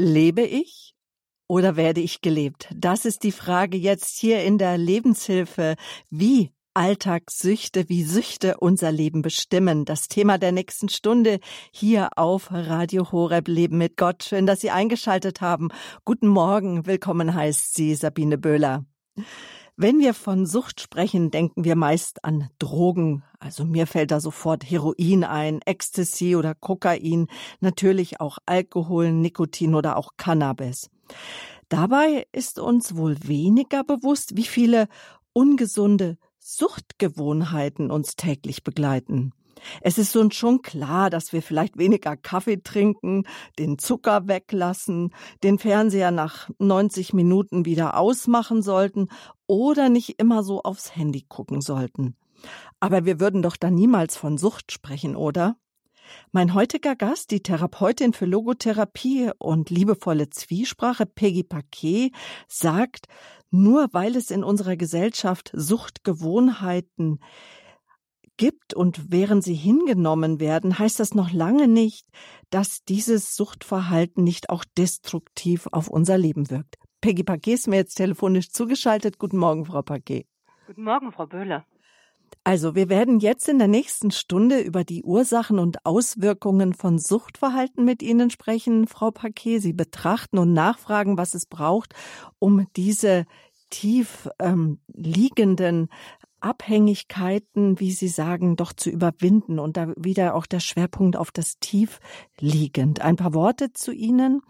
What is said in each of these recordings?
Lebe ich oder werde ich gelebt? Das ist die Frage jetzt hier in der Lebenshilfe. Wie Alltagssüchte, wie Süchte unser Leben bestimmen. Das Thema der nächsten Stunde hier auf Radio Horeb Leben mit Gott. Schön, dass Sie eingeschaltet haben. Guten Morgen. Willkommen heißt sie Sabine Böhler. Wenn wir von Sucht sprechen, denken wir meist an Drogen. Also mir fällt da sofort Heroin ein, Ecstasy oder Kokain, natürlich auch Alkohol, Nikotin oder auch Cannabis. Dabei ist uns wohl weniger bewusst, wie viele ungesunde Suchtgewohnheiten uns täglich begleiten. Es ist uns schon klar, dass wir vielleicht weniger Kaffee trinken, den Zucker weglassen, den Fernseher nach 90 Minuten wieder ausmachen sollten oder nicht immer so aufs Handy gucken sollten. Aber wir würden doch da niemals von Sucht sprechen, oder? Mein heutiger Gast, die Therapeutin für Logotherapie und liebevolle Zwiesprache, Peggy Paquet, sagt, nur weil es in unserer Gesellschaft Suchtgewohnheiten gibt und während sie hingenommen werden, heißt das noch lange nicht, dass dieses Suchtverhalten nicht auch destruktiv auf unser Leben wirkt. Peggy Paquet ist mir jetzt telefonisch zugeschaltet. Guten Morgen, Frau Paquet. Guten Morgen, Frau Böhler. Also, wir werden jetzt in der nächsten Stunde über die Ursachen und Auswirkungen von Suchtverhalten mit Ihnen sprechen, Frau Paquet. Sie betrachten und nachfragen, was es braucht, um diese tief ähm, liegenden Abhängigkeiten, wie Sie sagen, doch zu überwinden und da wieder auch der Schwerpunkt auf das Tief liegend. Ein paar Worte zu Ihnen.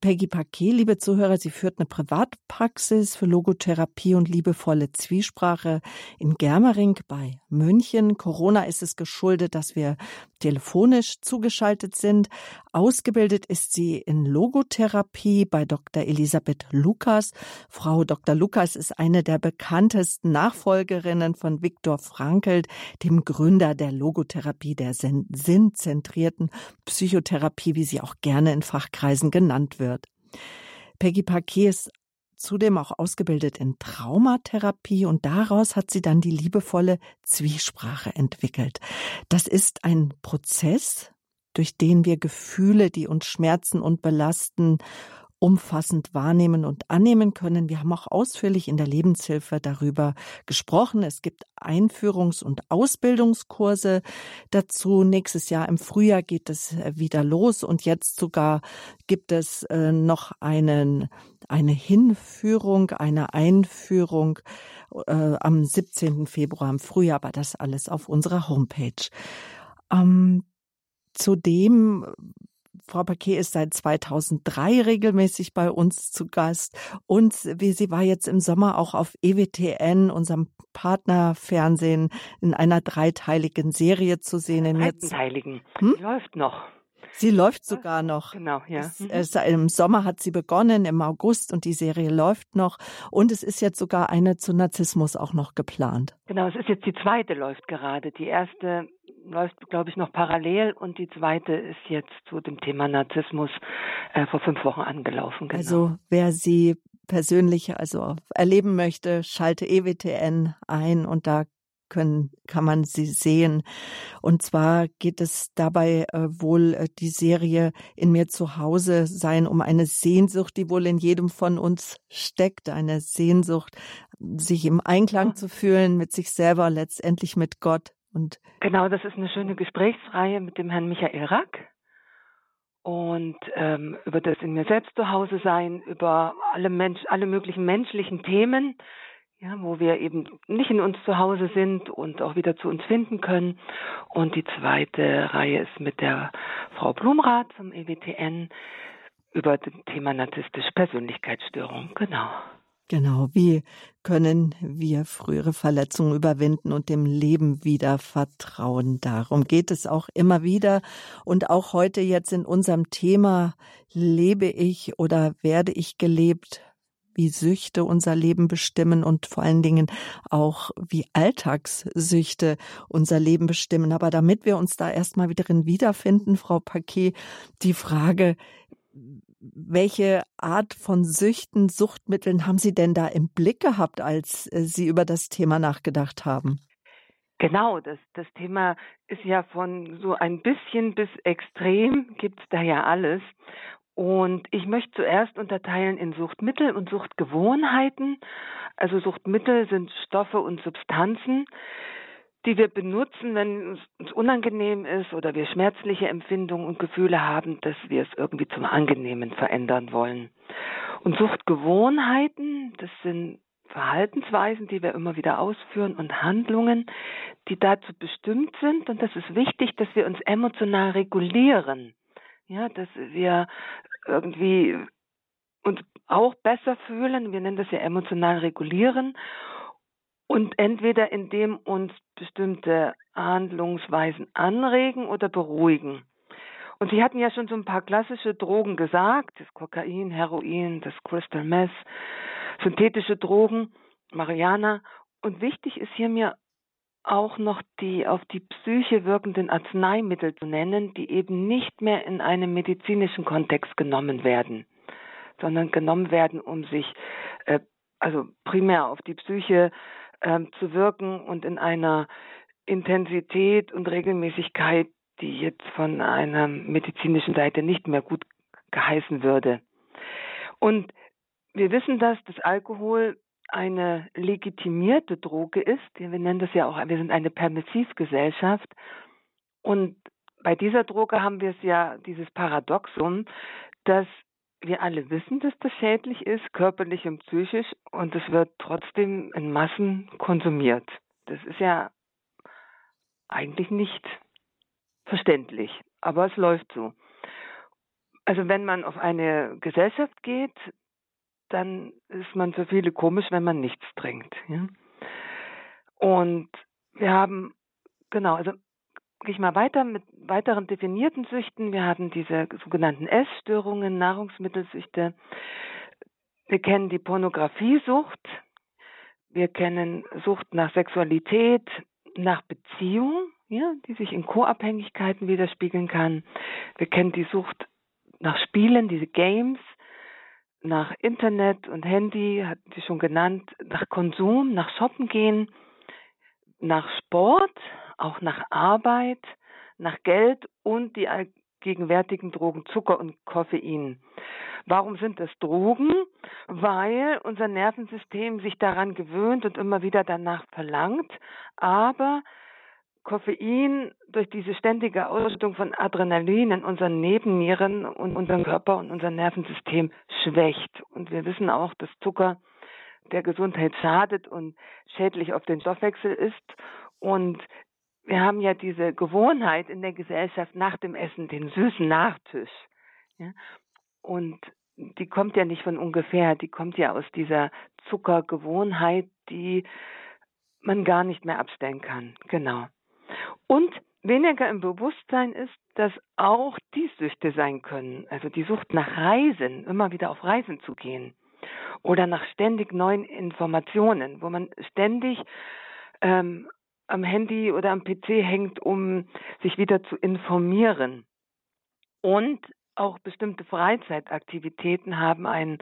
Peggy Paquet, liebe Zuhörer, sie führt eine Privatpraxis für Logotherapie und liebevolle Zwiesprache in Germering bei München. Corona ist es geschuldet, dass wir telefonisch zugeschaltet sind. Ausgebildet ist sie in Logotherapie bei Dr. Elisabeth Lukas. Frau Dr. Lukas ist eine der bekanntesten Nachfolgerinnen von Viktor Frankl, dem Gründer der Logotherapie, der sinnzentrierten Psychotherapie, wie sie auch gerne in Fachkreisen genannt wird. Peggy Paquet ist zudem auch ausgebildet in Traumatherapie und daraus hat sie dann die liebevolle Zwiesprache entwickelt. Das ist ein Prozess, durch den wir Gefühle, die uns schmerzen und belasten, umfassend wahrnehmen und annehmen können. Wir haben auch ausführlich in der Lebenshilfe darüber gesprochen. Es gibt Einführungs- und Ausbildungskurse dazu. Nächstes Jahr im Frühjahr geht es äh, wieder los und jetzt sogar gibt es äh, noch einen, eine Hinführung, eine Einführung äh, am 17. Februar im Frühjahr, aber das alles auf unserer Homepage. Ähm, Zudem Frau Paquet ist seit 2003 regelmäßig bei uns zu Gast und wie sie war jetzt im Sommer auch auf EWTN, unserem Partnerfernsehen, in einer dreiteiligen Serie zu sehen. Dreiteiligen. Hm? Läuft noch. Sie läuft sogar noch. Genau, ja. Es, es, Im Sommer hat sie begonnen, im August und die Serie läuft noch. Und es ist jetzt sogar eine zu Narzissmus auch noch geplant. Genau, es ist jetzt die zweite läuft gerade. Die erste läuft, glaube ich, noch parallel und die zweite ist jetzt zu dem Thema Narzissmus äh, vor fünf Wochen angelaufen. Genau. Also wer sie persönlich also erleben möchte, schalte EWTN ein und da können, kann man sie sehen. Und zwar geht es dabei äh, wohl äh, die Serie in mir zu Hause sein um eine Sehnsucht, die wohl in jedem von uns steckt, eine Sehnsucht, sich im Einklang zu fühlen mit sich selber, letztendlich mit Gott. Und genau, das ist eine schöne Gesprächsreihe mit dem Herrn Michael Rack und ähm, über das in mir selbst zu Hause sein, über alle Mensch, alle möglichen menschlichen Themen, ja, wo wir eben nicht in uns zu Hause sind und auch wieder zu uns finden können. Und die zweite Reihe ist mit der Frau Blumrath vom EWTN über das Thema narzisstische Persönlichkeitsstörung. Genau. Genau, wie können wir frühere Verletzungen überwinden und dem Leben wieder vertrauen? Darum geht es auch immer wieder. Und auch heute jetzt in unserem Thema, lebe ich oder werde ich gelebt? Wie Süchte unser Leben bestimmen und vor allen Dingen auch wie Alltagssüchte unser Leben bestimmen. Aber damit wir uns da erstmal wieder drin wiederfinden, Frau Paquet, die Frage, welche Art von Süchten, Suchtmitteln haben Sie denn da im Blick gehabt, als äh, Sie über das Thema nachgedacht haben? Genau, das, das Thema ist ja von so ein bisschen bis extrem, gibt es da ja alles. Und ich möchte zuerst unterteilen in Suchtmittel und Suchtgewohnheiten. Also Suchtmittel sind Stoffe und Substanzen, die wir benutzen, wenn es uns unangenehm ist oder wir schmerzliche Empfindungen und Gefühle haben, dass wir es irgendwie zum Angenehmen verändern wollen. Und Suchtgewohnheiten, das sind Verhaltensweisen, die wir immer wieder ausführen und Handlungen, die dazu bestimmt sind. Und das ist wichtig, dass wir uns emotional regulieren. Ja, dass wir irgendwie uns auch besser fühlen. Wir nennen das ja emotional regulieren. Und entweder indem uns bestimmte Handlungsweisen anregen oder beruhigen. Und Sie hatten ja schon so ein paar klassische Drogen gesagt, das Kokain, Heroin, das Crystal Meth, synthetische Drogen, Mariana. Und wichtig ist hier mir auch noch die auf die Psyche wirkenden Arzneimittel zu nennen, die eben nicht mehr in einem medizinischen Kontext genommen werden, sondern genommen werden, um sich äh, also primär auf die Psyche äh, zu wirken und in einer Intensität und Regelmäßigkeit, die jetzt von einer medizinischen Seite nicht mehr gut geheißen würde. Und wir wissen, dass das Alkohol eine legitimierte Droge ist. Wir nennen das ja auch, wir sind eine Permissivgesellschaft. Und bei dieser Droge haben wir es ja, dieses Paradoxum, dass wir alle wissen, dass das schädlich ist, körperlich und psychisch, und es wird trotzdem in Massen konsumiert. Das ist ja eigentlich nicht verständlich, aber es läuft so. Also wenn man auf eine Gesellschaft geht, dann ist man für viele komisch, wenn man nichts trinkt. Ja? Und wir haben, genau, also gehe ich mal weiter mit weiteren definierten Süchten. Wir haben diese sogenannten Essstörungen, Nahrungsmittelsüchte. Wir kennen die Pornografiesucht. Wir kennen Sucht nach Sexualität, nach Beziehung, ja, die sich in Co-Abhängigkeiten widerspiegeln kann. Wir kennen die Sucht nach Spielen, diese Games nach Internet und Handy, hatten Sie schon genannt, nach Konsum, nach Shoppen gehen, nach Sport, auch nach Arbeit, nach Geld und die gegenwärtigen Drogen Zucker und Koffein. Warum sind das Drogen? Weil unser Nervensystem sich daran gewöhnt und immer wieder danach verlangt, aber Koffein durch diese ständige Ausschüttung von Adrenalin in unseren Nebennieren und unseren Körper und unser Nervensystem schwächt. Und wir wissen auch, dass Zucker der Gesundheit schadet und schädlich auf den Stoffwechsel ist. Und wir haben ja diese Gewohnheit in der Gesellschaft nach dem Essen, den süßen Nachtisch. Ja? Und die kommt ja nicht von ungefähr, die kommt ja aus dieser Zuckergewohnheit, die man gar nicht mehr abstellen kann. Genau. Und weniger im Bewusstsein ist, dass auch die Süchte sein können. Also die Sucht nach Reisen, immer wieder auf Reisen zu gehen. Oder nach ständig neuen Informationen, wo man ständig ähm, am Handy oder am PC hängt, um sich wieder zu informieren. Und auch bestimmte Freizeitaktivitäten haben einen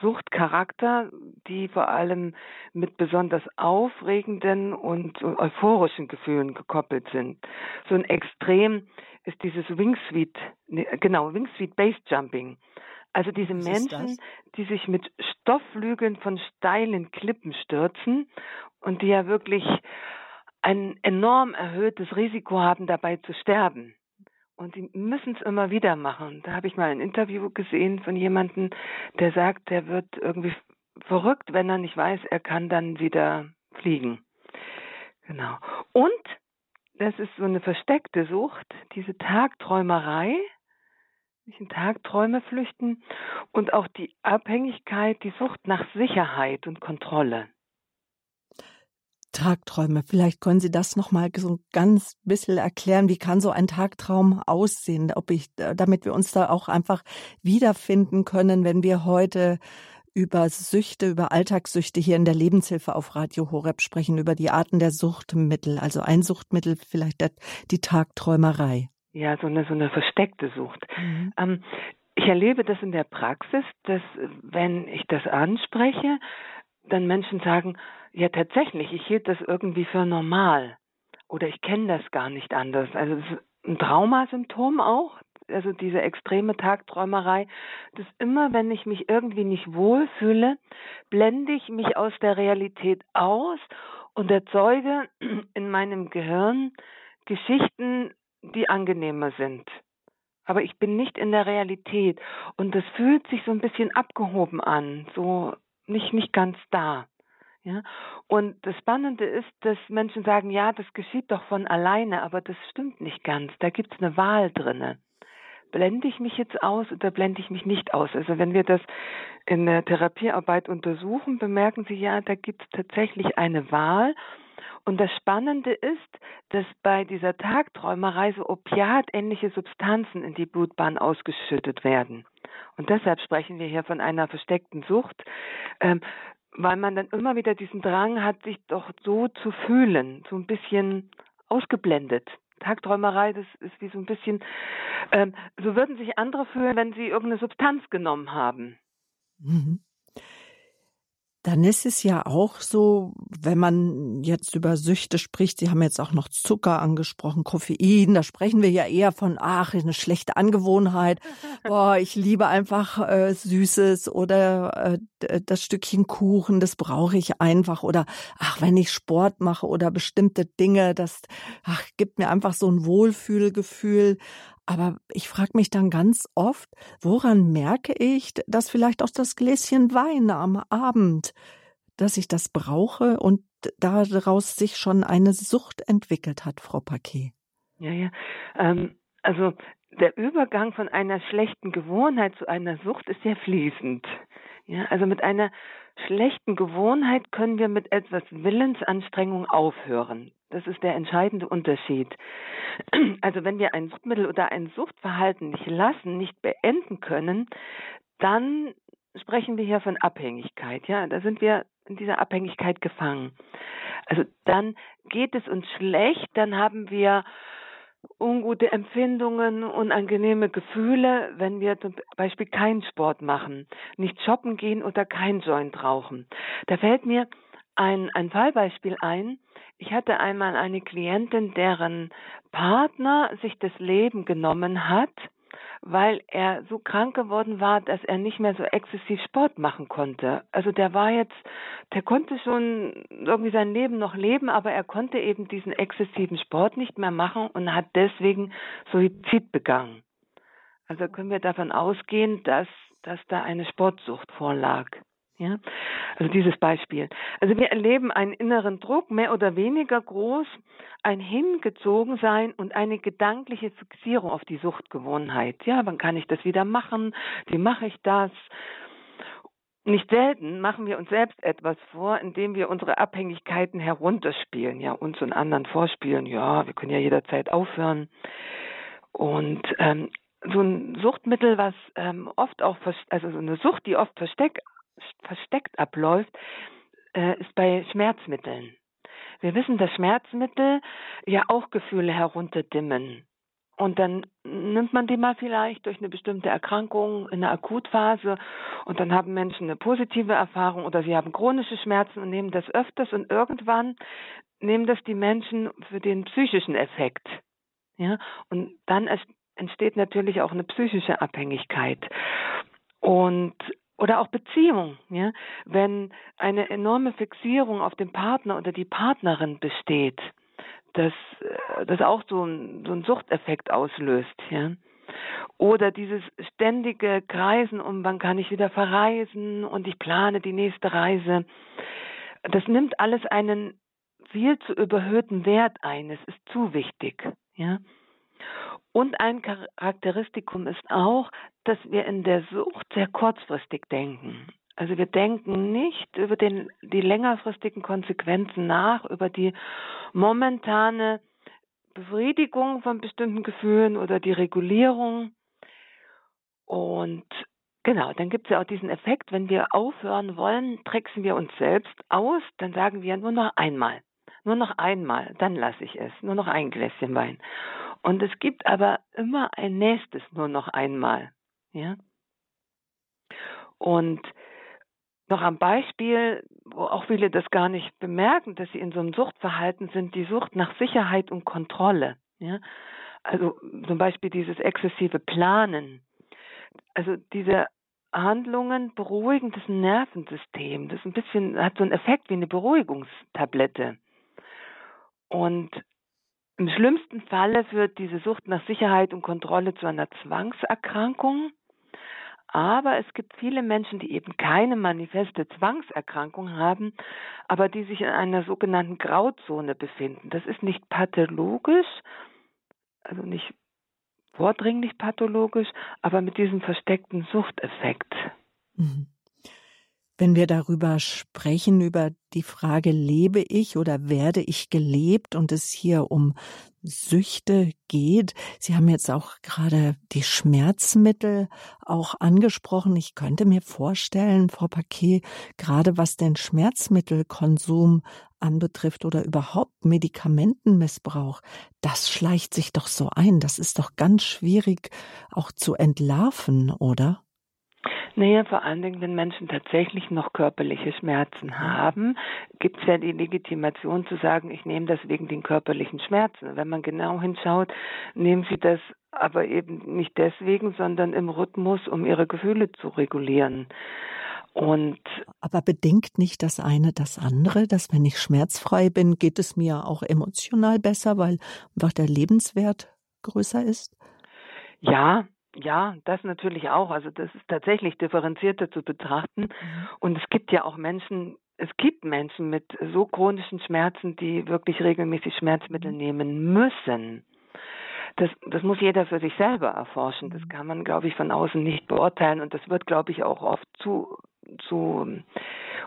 Suchtcharakter, die vor allem mit besonders aufregenden und euphorischen Gefühlen gekoppelt sind. So ein Extrem ist dieses Wingsuit, ne, genau, Wingsuit Base Jumping. Also diese Was Menschen, die sich mit Stoffflügeln von steilen Klippen stürzen und die ja wirklich ein enorm erhöhtes Risiko haben, dabei zu sterben. Und sie müssen es immer wieder machen. Da habe ich mal ein Interview gesehen von jemandem, der sagt, der wird irgendwie verrückt, wenn er nicht weiß, er kann dann wieder fliegen. Genau. Und das ist so eine versteckte Sucht, diese Tagträumerei, sich in Tagträume flüchten und auch die Abhängigkeit, die Sucht nach Sicherheit und Kontrolle. Tagträume. Vielleicht können Sie das noch mal so ein ganz bisschen erklären. Wie kann so ein Tagtraum aussehen? Ob ich, damit wir uns da auch einfach wiederfinden können, wenn wir heute über Süchte, über Alltagssüchte hier in der Lebenshilfe auf Radio Horeb sprechen, über die Arten der Suchtmittel. Also ein Suchtmittel vielleicht die Tagträumerei. Ja, so eine, so eine versteckte Sucht. Mhm. Ähm, ich erlebe das in der Praxis, dass wenn ich das anspreche, dann Menschen sagen, ja, tatsächlich, ich hielt das irgendwie für normal oder ich kenne das gar nicht anders. Also das ist ein Traumasymptom auch, also diese extreme Tagträumerei, dass immer, wenn ich mich irgendwie nicht wohlfühle, blende ich mich aus der Realität aus und erzeuge in meinem Gehirn Geschichten, die angenehmer sind. Aber ich bin nicht in der Realität und das fühlt sich so ein bisschen abgehoben an, so nicht, nicht ganz da. Ja, und das Spannende ist, dass Menschen sagen, ja, das geschieht doch von alleine, aber das stimmt nicht ganz. Da gibt es eine Wahl drinne. Blende ich mich jetzt aus oder blende ich mich nicht aus? Also wenn wir das in der Therapiearbeit untersuchen, bemerken Sie ja, da gibt es tatsächlich eine Wahl. Und das Spannende ist, dass bei dieser Tagträumerei so opiatähnliche Substanzen in die Blutbahn ausgeschüttet werden. Und deshalb sprechen wir hier von einer versteckten Sucht. Ähm, weil man dann immer wieder diesen Drang hat, sich doch so zu fühlen, so ein bisschen ausgeblendet. Tagträumerei, das ist wie so ein bisschen, ähm, so würden sich andere fühlen, wenn sie irgendeine Substanz genommen haben. Mhm. Dann ist es ja auch so, wenn man jetzt über Süchte spricht, Sie haben jetzt auch noch Zucker angesprochen, Koffein, da sprechen wir ja eher von, ach, eine schlechte Angewohnheit, boah, ich liebe einfach äh, Süßes oder äh, das Stückchen Kuchen, das brauche ich einfach oder ach, wenn ich Sport mache oder bestimmte Dinge, das ach, gibt mir einfach so ein Wohlfühlgefühl. Aber ich frage mich dann ganz oft, woran merke ich, dass vielleicht auch das Gläschen Wein am Abend, dass ich das brauche und daraus sich schon eine Sucht entwickelt hat, Frau Paquet? Ja, ja. Ähm, also der Übergang von einer schlechten Gewohnheit zu einer Sucht ist sehr fließend. Ja, also mit einer schlechten Gewohnheit können wir mit etwas Willensanstrengung aufhören. Das ist der entscheidende Unterschied. Also wenn wir ein Suchtmittel oder ein Suchtverhalten nicht lassen, nicht beenden können, dann sprechen wir hier von Abhängigkeit. Ja, da sind wir in dieser Abhängigkeit gefangen. Also dann geht es uns schlecht, dann haben wir ungute Empfindungen, unangenehme Gefühle, wenn wir zum Beispiel keinen Sport machen, nicht shoppen gehen oder kein Joint rauchen. Da fällt mir ein, ein Fallbeispiel ein. Ich hatte einmal eine Klientin, deren Partner sich das Leben genommen hat, weil er so krank geworden war, dass er nicht mehr so exzessiv Sport machen konnte. Also der war jetzt, der konnte schon irgendwie sein Leben noch leben, aber er konnte eben diesen exzessiven Sport nicht mehr machen und hat deswegen Suizid begangen. Also können wir davon ausgehen, dass, dass da eine Sportsucht vorlag. Ja, also dieses Beispiel. Also wir erleben einen inneren Druck, mehr oder weniger groß, ein Hingezogensein und eine gedankliche Fixierung auf die Suchtgewohnheit. Ja, wann kann ich das wieder machen? Wie mache ich das? Nicht selten machen wir uns selbst etwas vor, indem wir unsere Abhängigkeiten herunterspielen, ja, uns und anderen vorspielen, ja, wir können ja jederzeit aufhören. Und ähm, so ein Suchtmittel, was ähm, oft auch, also so eine Sucht, die oft versteckt versteckt abläuft, äh, ist bei Schmerzmitteln. Wir wissen, dass Schmerzmittel ja auch Gefühle herunterdimmen. Und dann nimmt man die mal vielleicht durch eine bestimmte Erkrankung in der Akutphase und dann haben Menschen eine positive Erfahrung oder sie haben chronische Schmerzen und nehmen das öfters und irgendwann nehmen das die Menschen für den psychischen Effekt. Ja, und dann entsteht natürlich auch eine psychische Abhängigkeit. Und oder auch Beziehung, ja, wenn eine enorme Fixierung auf den Partner oder die Partnerin besteht, das, äh, das auch so ein, so ein Suchteffekt auslöst, ja. Oder dieses ständige Kreisen um, wann kann ich wieder verreisen und ich plane die nächste Reise. Das nimmt alles einen viel zu überhöhten Wert ein. Es ist zu wichtig, ja. Und ein Charakteristikum ist auch, dass wir in der Sucht sehr kurzfristig denken. Also wir denken nicht über den, die längerfristigen Konsequenzen nach, über die momentane Befriedigung von bestimmten Gefühlen oder die Regulierung. Und genau, dann gibt es ja auch diesen Effekt, wenn wir aufhören wollen, tricksen wir uns selbst aus, dann sagen wir nur noch einmal. Nur noch einmal, dann lasse ich es. Nur noch ein Gläschen Wein. Und es gibt aber immer ein nächstes nur noch einmal. Ja? Und noch am Beispiel, wo auch viele das gar nicht bemerken, dass sie in so einem Suchtverhalten sind, die Sucht nach Sicherheit und Kontrolle. Ja? Also zum Beispiel dieses exzessive Planen. Also diese Handlungen beruhigen das Nervensystem. Das ist ein bisschen, hat so einen Effekt wie eine Beruhigungstablette. Und im schlimmsten Falle führt diese Sucht nach Sicherheit und Kontrolle zu einer Zwangserkrankung. Aber es gibt viele Menschen, die eben keine manifeste Zwangserkrankung haben, aber die sich in einer sogenannten Grauzone befinden. Das ist nicht pathologisch, also nicht vordringlich pathologisch, aber mit diesem versteckten Suchteffekt. Mhm. Wenn wir darüber sprechen, über die Frage, lebe ich oder werde ich gelebt und es hier um Süchte geht. Sie haben jetzt auch gerade die Schmerzmittel auch angesprochen. Ich könnte mir vorstellen, Frau Paquet, gerade was den Schmerzmittelkonsum anbetrifft oder überhaupt Medikamentenmissbrauch, das schleicht sich doch so ein. Das ist doch ganz schwierig auch zu entlarven, oder? Naja, vor allen Dingen, wenn Menschen tatsächlich noch körperliche Schmerzen haben, gibt es ja die Legitimation zu sagen, ich nehme das wegen den körperlichen Schmerzen. Wenn man genau hinschaut, nehmen sie das aber eben nicht deswegen, sondern im Rhythmus, um ihre Gefühle zu regulieren. Und aber bedingt nicht das eine das andere, dass wenn ich schmerzfrei bin, geht es mir auch emotional besser, weil einfach der Lebenswert größer ist? Ja, ja, das natürlich auch. Also das ist tatsächlich differenzierter zu betrachten. Mhm. Und es gibt ja auch Menschen, es gibt Menschen mit so chronischen Schmerzen, die wirklich regelmäßig Schmerzmittel mhm. nehmen müssen. Das, das muss jeder für sich selber erforschen. Das mhm. kann man, glaube ich, von außen nicht beurteilen. Und das wird, glaube ich, auch oft zu, zu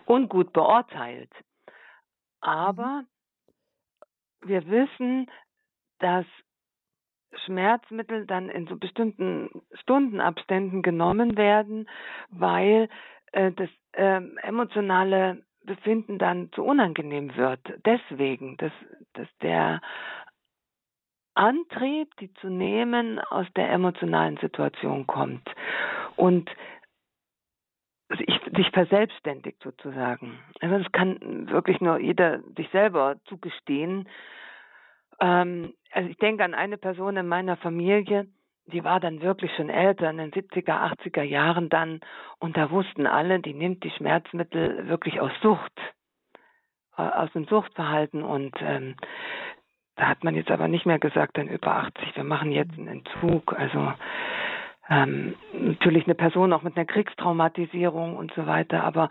ungut beurteilt. Aber wir wissen, dass Schmerzmittel dann in so bestimmten Stundenabständen genommen werden, weil äh, das äh, emotionale Befinden dann zu unangenehm wird. Deswegen, dass, dass der Antrieb, die zu nehmen, aus der emotionalen Situation kommt und sich, sich verselbstständigt sozusagen. Also das kann wirklich nur jeder sich selber zugestehen, ähm, also ich denke an eine Person in meiner Familie, die war dann wirklich schon älter, in den 70er, 80er Jahren dann, und da wussten alle, die nimmt die Schmerzmittel wirklich aus Sucht, aus dem Suchtverhalten. Und ähm, da hat man jetzt aber nicht mehr gesagt, dann über 80, wir machen jetzt einen Entzug. Also ähm, natürlich eine Person auch mit einer Kriegstraumatisierung und so weiter, aber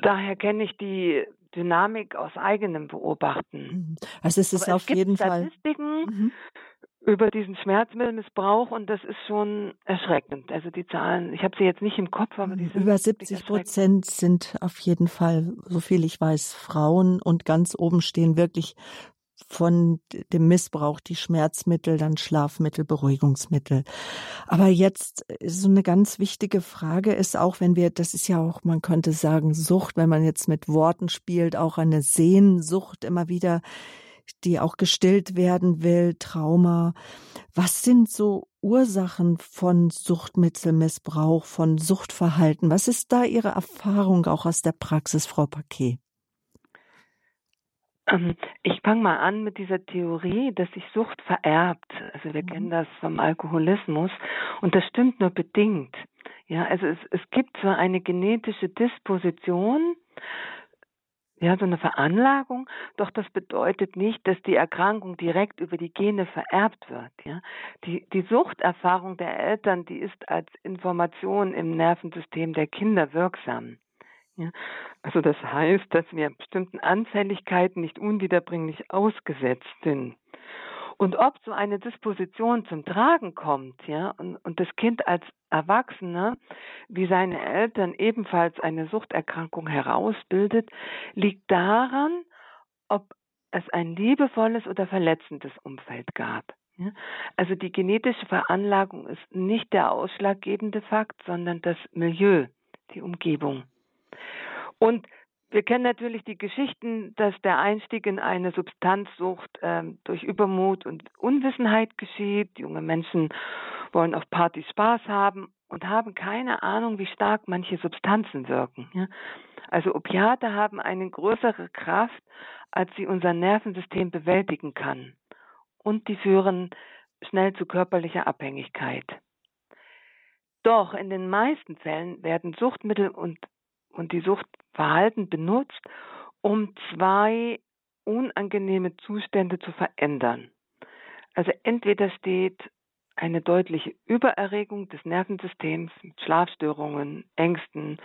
daher kenne ich die Dynamik aus eigenem Beobachten. Mhm. Also es ist Aber auf es jeden Fall. Statistiken mhm. über diesen Schmerzmittelmissbrauch und das ist schon erschreckend. Also die Zahlen, ich habe sie jetzt nicht im Kopf, aber die sind über 70 Prozent sind auf jeden Fall, so viel ich weiß, Frauen und ganz oben stehen wirklich von dem Missbrauch, die Schmerzmittel, dann Schlafmittel, Beruhigungsmittel. Aber jetzt so eine ganz wichtige Frage ist auch, wenn wir, das ist ja auch, man könnte sagen, Sucht, wenn man jetzt mit Worten spielt, auch eine Sehnsucht immer wieder, die auch gestillt werden will, Trauma. Was sind so Ursachen von Suchtmittelmissbrauch, von Suchtverhalten? Was ist da Ihre Erfahrung auch aus der Praxis, Frau Paquet? Ähm, ich fange mal an mit dieser Theorie, dass sich Sucht vererbt. Also wir mhm. kennen das vom Alkoholismus und das stimmt nur bedingt. Ja, also es, es gibt zwar eine genetische Disposition, ja, so eine Veranlagung, doch das bedeutet nicht, dass die Erkrankung direkt über die Gene vererbt wird. Ja. Die, die Suchterfahrung der Eltern, die ist als Information im Nervensystem der Kinder wirksam. Ja, also das heißt, dass wir bestimmten Anfälligkeiten nicht unwiederbringlich ausgesetzt sind. Und ob so eine Disposition zum Tragen kommt, ja, und, und das Kind als Erwachsener wie seine Eltern ebenfalls eine Suchterkrankung herausbildet, liegt daran, ob es ein liebevolles oder verletzendes Umfeld gab. Also die genetische Veranlagung ist nicht der ausschlaggebende Fakt, sondern das Milieu, die Umgebung. Und wir kennen natürlich die Geschichten, dass der Einstieg in eine Substanzsucht ähm, durch Übermut und Unwissenheit geschieht. Junge Menschen wollen auf Partys Spaß haben und haben keine Ahnung, wie stark manche Substanzen wirken. Ja? Also Opiate haben eine größere Kraft, als sie unser Nervensystem bewältigen kann. und die führen schnell zu körperlicher Abhängigkeit. Doch in den meisten Fällen werden Suchtmittel und, und die Suchtverhalten benutzt, um zwei unangenehme Zustände zu verändern. Also entweder steht eine deutliche Übererregung des Nervensystems mit Schlafstörungen, Ängsten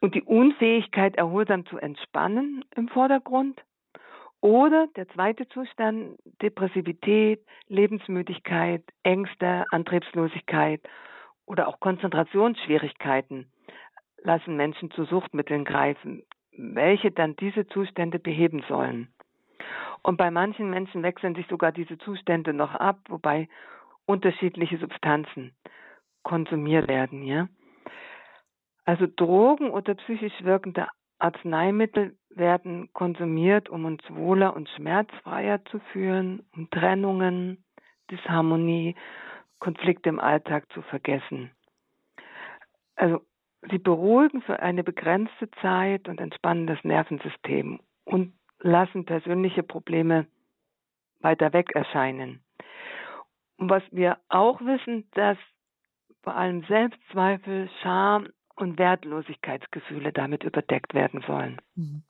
und die Unfähigkeit, erholsam zu entspannen im Vordergrund. Oder der zweite Zustand, Depressivität, Lebensmüdigkeit, Ängste, Antriebslosigkeit oder auch Konzentrationsschwierigkeiten lassen Menschen zu Suchtmitteln greifen, welche dann diese Zustände beheben sollen. Und bei manchen Menschen wechseln sich sogar diese Zustände noch ab, wobei unterschiedliche Substanzen konsumiert werden, ja. Also Drogen oder psychisch wirkende Arzneimittel werden konsumiert, um uns wohler und schmerzfreier zu führen, um Trennungen, Disharmonie, Konflikte im Alltag zu vergessen. Also sie beruhigen für eine begrenzte Zeit und entspannen das Nervensystem und lassen persönliche Probleme weiter weg erscheinen. Und was wir auch wissen, dass vor allem Selbstzweifel, Scham und Wertlosigkeitsgefühle damit überdeckt werden sollen. Mhm.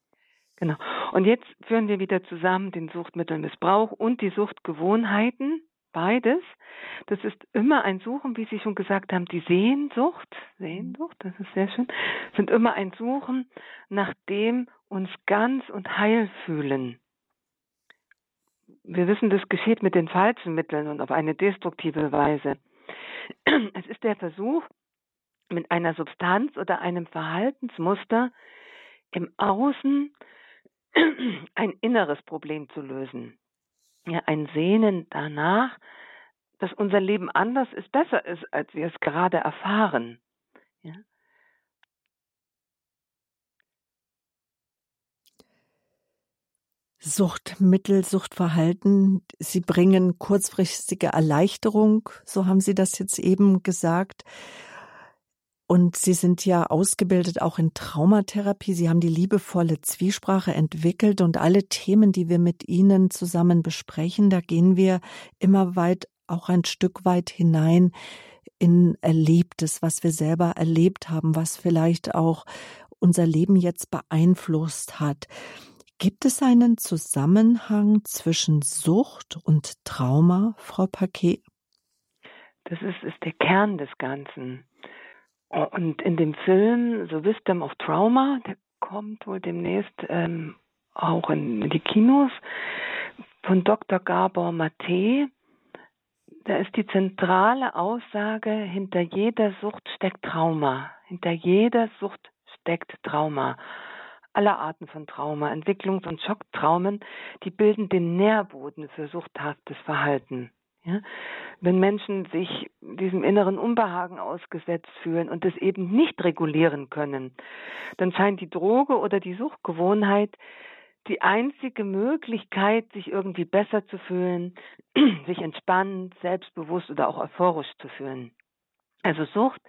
Genau. Und jetzt führen wir wieder zusammen den Suchtmittelmissbrauch und die Suchtgewohnheiten, beides. Das ist immer ein Suchen, wie Sie schon gesagt haben, die Sehnsucht, Sehnsucht, das ist sehr schön, sind immer ein Suchen nach dem uns ganz und heil fühlen wir wissen, das geschieht mit den falschen Mitteln und auf eine destruktive Weise. Es ist der Versuch, mit einer Substanz oder einem Verhaltensmuster im Außen ein inneres Problem zu lösen. Ja, ein Sehnen danach, dass unser Leben anders ist, besser ist, als wir es gerade erfahren. Ja? Suchtmittel, Suchtverhalten, sie bringen kurzfristige Erleichterung, so haben Sie das jetzt eben gesagt. Und Sie sind ja ausgebildet auch in Traumatherapie. Sie haben die liebevolle Zwiesprache entwickelt und alle Themen, die wir mit Ihnen zusammen besprechen, da gehen wir immer weit, auch ein Stück weit hinein in Erlebtes, was wir selber erlebt haben, was vielleicht auch unser Leben jetzt beeinflusst hat. Gibt es einen Zusammenhang zwischen Sucht und Trauma, Frau Paquet? Das ist, ist der Kern des Ganzen. Und in dem Film The Wisdom of Trauma, der kommt wohl demnächst ähm, auch in, die Kinos, von Dr. Gabor Mate, da ist die zentrale Aussage, hinter jeder Sucht steckt Trauma. Hinter jeder Sucht steckt Trauma aller Arten von Trauma, Entwicklungs- und Schocktraumen, die bilden den Nährboden für suchthaftes Verhalten. Ja? Wenn Menschen sich diesem inneren Unbehagen ausgesetzt fühlen und es eben nicht regulieren können, dann scheint die Droge oder die Suchtgewohnheit die einzige Möglichkeit, sich irgendwie besser zu fühlen, sich entspannt, selbstbewusst oder auch euphorisch zu fühlen. Also Sucht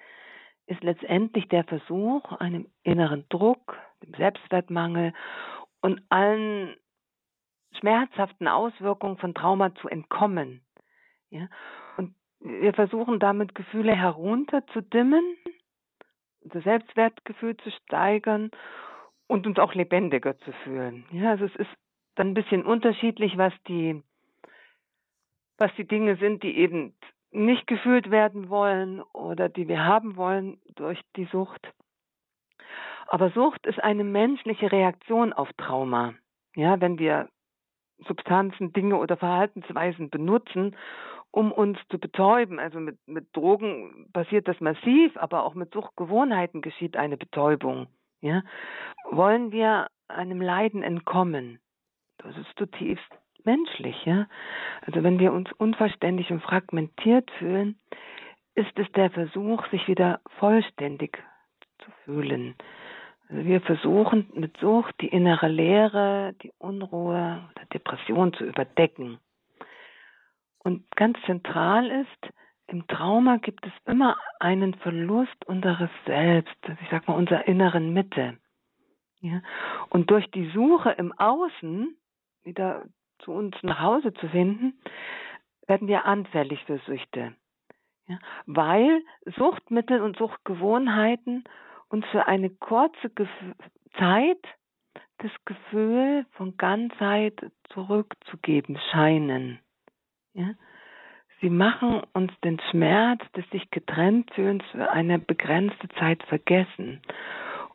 ist letztendlich der Versuch, einem inneren Druck, dem Selbstwertmangel und allen schmerzhaften Auswirkungen von Trauma zu entkommen. Ja? Und wir versuchen damit Gefühle herunterzudimmen, unser Selbstwertgefühl zu steigern und uns auch lebendiger zu fühlen. Ja, also es ist dann ein bisschen unterschiedlich, was die, was die Dinge sind, die eben nicht gefühlt werden wollen oder die wir haben wollen durch die Sucht. Aber Sucht ist eine menschliche Reaktion auf Trauma. Ja, wenn wir Substanzen, Dinge oder Verhaltensweisen benutzen, um uns zu betäuben. Also mit, mit Drogen passiert das massiv, aber auch mit Suchtgewohnheiten geschieht eine Betäubung. Ja? Wollen wir einem Leiden entkommen? Das ist zutiefst menschlich, ja. Also wenn wir uns unverständlich und fragmentiert fühlen, ist es der Versuch, sich wieder vollständig zu fühlen. Also wir versuchen mit Sucht die innere Leere, die Unruhe oder Depression zu überdecken. Und ganz zentral ist, im Trauma gibt es immer einen Verlust unseres Selbst, ich sag mal unserer inneren Mitte. Ja? Und durch die Suche im Außen wieder zu uns nach Hause zu finden, werden wir anfällig für Süchte. Ja, weil Suchtmittel und Suchtgewohnheiten uns für eine kurze Gef Zeit das Gefühl von Ganzheit zurückzugeben scheinen. Ja? Sie machen uns den Schmerz des sich getrennt fühlens für eine begrenzte Zeit vergessen.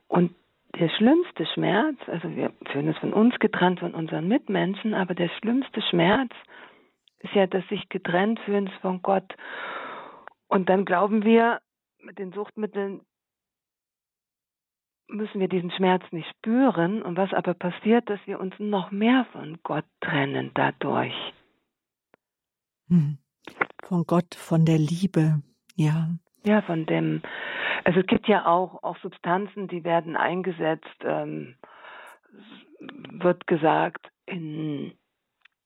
Und der schlimmste Schmerz, also wir fühlen es von uns getrennt, von unseren Mitmenschen, aber der schlimmste Schmerz ist ja das sich getrennt fühlen von Gott. Und dann glauben wir, mit den Suchtmitteln müssen wir diesen Schmerz nicht spüren. Und was aber passiert, dass wir uns noch mehr von Gott trennen dadurch. Hm. Von Gott, von der Liebe, ja. Ja, von dem. Also es gibt ja auch, auch Substanzen, die werden eingesetzt, ähm, wird gesagt, in,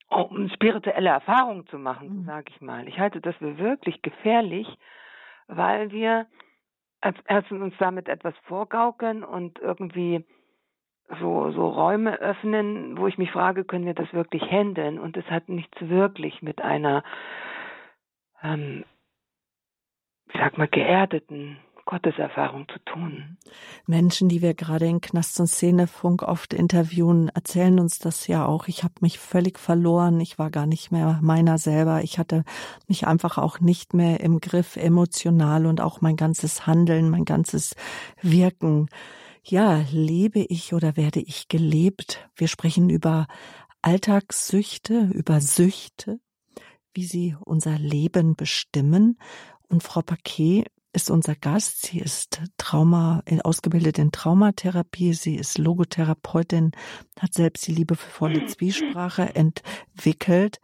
um spirituelle Erfahrungen zu machen, mhm. sage ich mal. Ich halte das für wirklich gefährlich, weil wir als erstens uns damit etwas vorgaukeln und irgendwie so, so Räume öffnen, wo ich mich frage, können wir das wirklich handeln? Und es hat nichts wirklich mit einer, ähm, ich sag mal, geerdeten Gotteserfahrung zu tun. Menschen, die wir gerade in Knast und Szenefunk oft interviewen, erzählen uns das ja auch. Ich habe mich völlig verloren. Ich war gar nicht mehr meiner selber. Ich hatte mich einfach auch nicht mehr im Griff emotional und auch mein ganzes Handeln, mein ganzes Wirken. Ja, lebe ich oder werde ich gelebt? Wir sprechen über Alltagssüchte, über Süchte, wie sie unser Leben bestimmen. Und Frau Paquet, ist unser Gast. Sie ist Trauma, ausgebildet in Traumatherapie. Sie ist Logotherapeutin, hat selbst die liebevolle Zwiesprache entwickelt.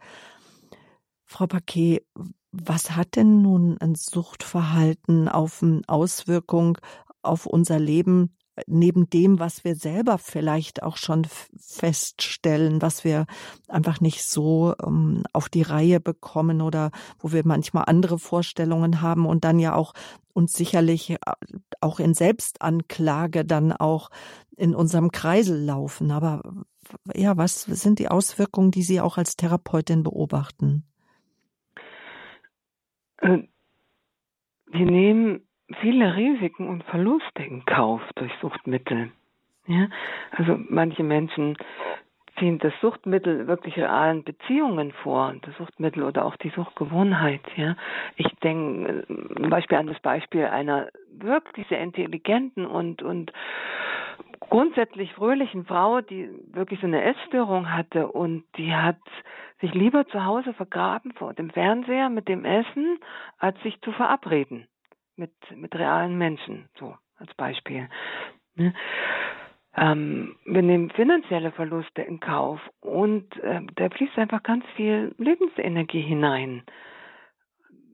Frau Paquet, was hat denn nun ein Suchtverhalten auf eine Auswirkung auf unser Leben neben dem, was wir selber vielleicht auch schon feststellen, was wir einfach nicht so ähm, auf die Reihe bekommen oder wo wir manchmal andere Vorstellungen haben und dann ja auch uns sicherlich äh, auch in Selbstanklage dann auch in unserem Kreisel laufen. Aber ja, was sind die Auswirkungen, die Sie auch als Therapeutin beobachten? Äh, wir nehmen viele Risiken und Verluste in Kauf durch Suchtmittel. Ja, also manche Menschen ziehen das Suchtmittel wirklich realen Beziehungen vor, das Suchtmittel oder auch die Suchtgewohnheit. Ja, ich denke zum Beispiel an das Beispiel einer wirklich sehr intelligenten und und grundsätzlich fröhlichen Frau, die wirklich so eine Essstörung hatte und die hat sich lieber zu Hause vergraben vor dem Fernseher mit dem Essen, als sich zu verabreden mit, mit realen Menschen, so als Beispiel. Ne? Ähm, wir nehmen finanzielle Verluste in Kauf und äh, da fließt einfach ganz viel Lebensenergie hinein,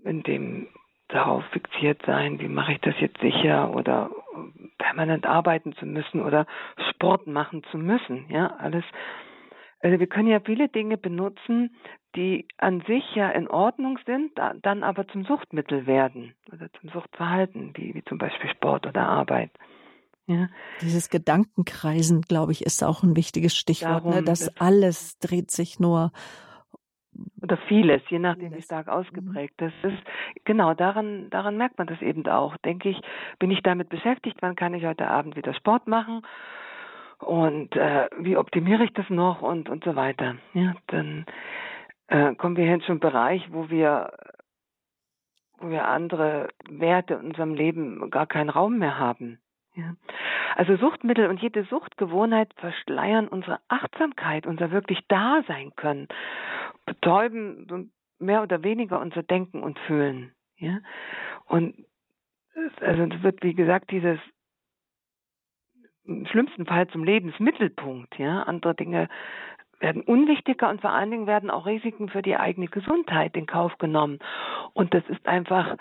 in dem darauf fixiert sein, wie mache ich das jetzt sicher oder permanent arbeiten zu müssen oder Sport machen zu müssen, ja, alles also wir können ja viele Dinge benutzen, die an sich ja in Ordnung sind, dann aber zum Suchtmittel werden oder zum Suchtverhalten, wie, wie zum Beispiel Sport oder Arbeit. Ja. Dieses Gedankenkreisen, glaube ich, ist auch ein wichtiges Stichwort. Ne? Darum, ne? Das, das alles dreht sich nur oder vieles, je nachdem wie stark mhm. ausgeprägt. Das ist genau daran, daran merkt man das eben auch. Denke ich, bin ich damit beschäftigt, wann kann ich heute Abend wieder Sport machen und äh, wie optimiere ich das noch und und so weiter. Ja, dann äh, kommen wir hin zum Bereich, wo wir wo wir andere Werte in unserem Leben gar keinen Raum mehr haben. Ja. Also Suchtmittel und jede Suchtgewohnheit verschleiern unsere Achtsamkeit, unser wirklich Dasein können, betäuben mehr oder weniger unser Denken und Fühlen. Ja. Und also es wird wie gesagt dieses im schlimmsten Fall zum Lebensmittelpunkt. Ja, andere Dinge werden unwichtiger und vor allen Dingen werden auch Risiken für die eigene Gesundheit in Kauf genommen. Und das ist einfach,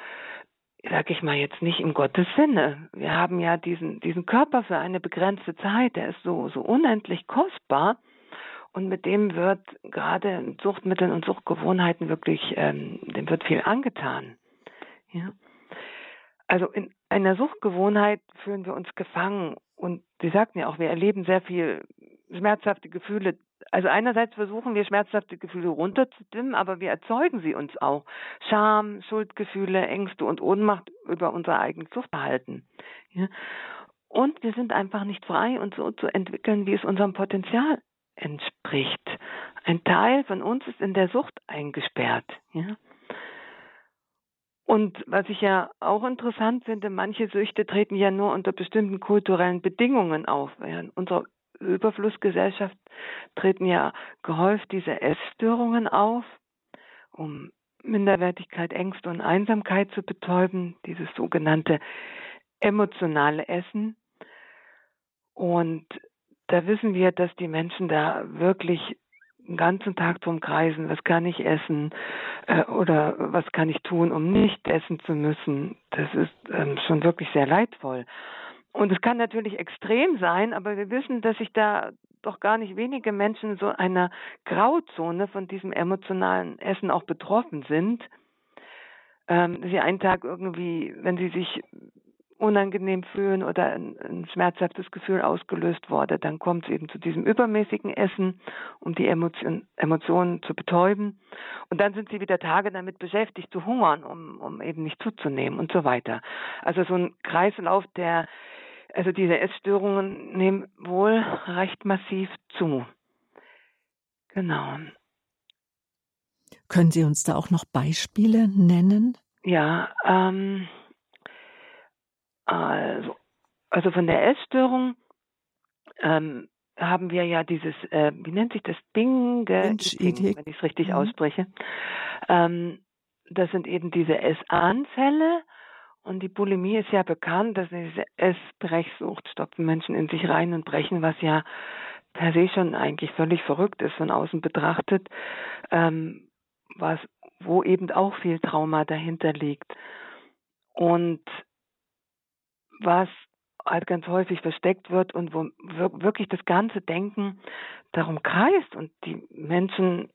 sag ich mal jetzt nicht im Gottes Sinne. Wir haben ja diesen diesen Körper für eine begrenzte Zeit. Der ist so so unendlich kostbar. Und mit dem wird gerade Suchtmitteln und Suchtgewohnheiten wirklich, ähm, dem wird viel angetan. Ja. Also in einer Suchtgewohnheit fühlen wir uns gefangen und Sie sagten ja auch, wir erleben sehr viel schmerzhafte Gefühle also einerseits versuchen wir schmerzhafte Gefühle runterzudimmen, aber wir erzeugen sie uns auch. Scham, Schuldgefühle, Ängste und Ohnmacht über unser eigenes Suchtverhalten. Ja? Und wir sind einfach nicht frei, uns so zu entwickeln, wie es unserem Potenzial entspricht. Ein Teil von uns ist in der Sucht eingesperrt. Ja? Und was ich ja auch interessant finde, manche Süchte treten ja nur unter bestimmten kulturellen Bedingungen auf. In unserer Überflussgesellschaft treten ja gehäuft diese Essstörungen auf, um Minderwertigkeit, Ängste und Einsamkeit zu betäuben, dieses sogenannte emotionale Essen. Und da wissen wir, dass die Menschen da wirklich den ganzen Tag drum kreisen, was kann ich essen äh, oder was kann ich tun, um nicht essen zu müssen. Das ist ähm, schon wirklich sehr leidvoll. Und es kann natürlich extrem sein, aber wir wissen, dass sich da doch gar nicht wenige Menschen so einer Grauzone von diesem emotionalen Essen auch betroffen sind. Ähm, sie einen Tag irgendwie, wenn sie sich unangenehm fühlen oder ein, ein, schmerzhaftes Gefühl ausgelöst wurde, dann kommt es eben zu diesem übermäßigen Essen, um die Emotion, Emotionen zu betäuben. Und dann sind sie wieder Tage damit beschäftigt zu hungern, um, um eben nicht zuzunehmen und so weiter. Also so ein Kreislauf, der, also diese Essstörungen nehmen wohl recht massiv zu. Genau. Können Sie uns da auch noch Beispiele nennen? Ja, ähm, also, also von der Essstörung ähm, haben wir ja dieses, äh, wie nennt sich das, Binge, wenn ich es richtig mhm. ausspreche. Ähm, das sind eben diese Essanfälle und die Bulimie ist ja bekannt, dass diese Essbrechsucht stopfen Menschen in sich rein und brechen, was ja per se schon eigentlich völlig verrückt ist von außen betrachtet, ähm, was, wo eben auch viel Trauma dahinter liegt. Und was halt ganz häufig versteckt wird und wo wirklich das ganze Denken darum kreist und die Menschen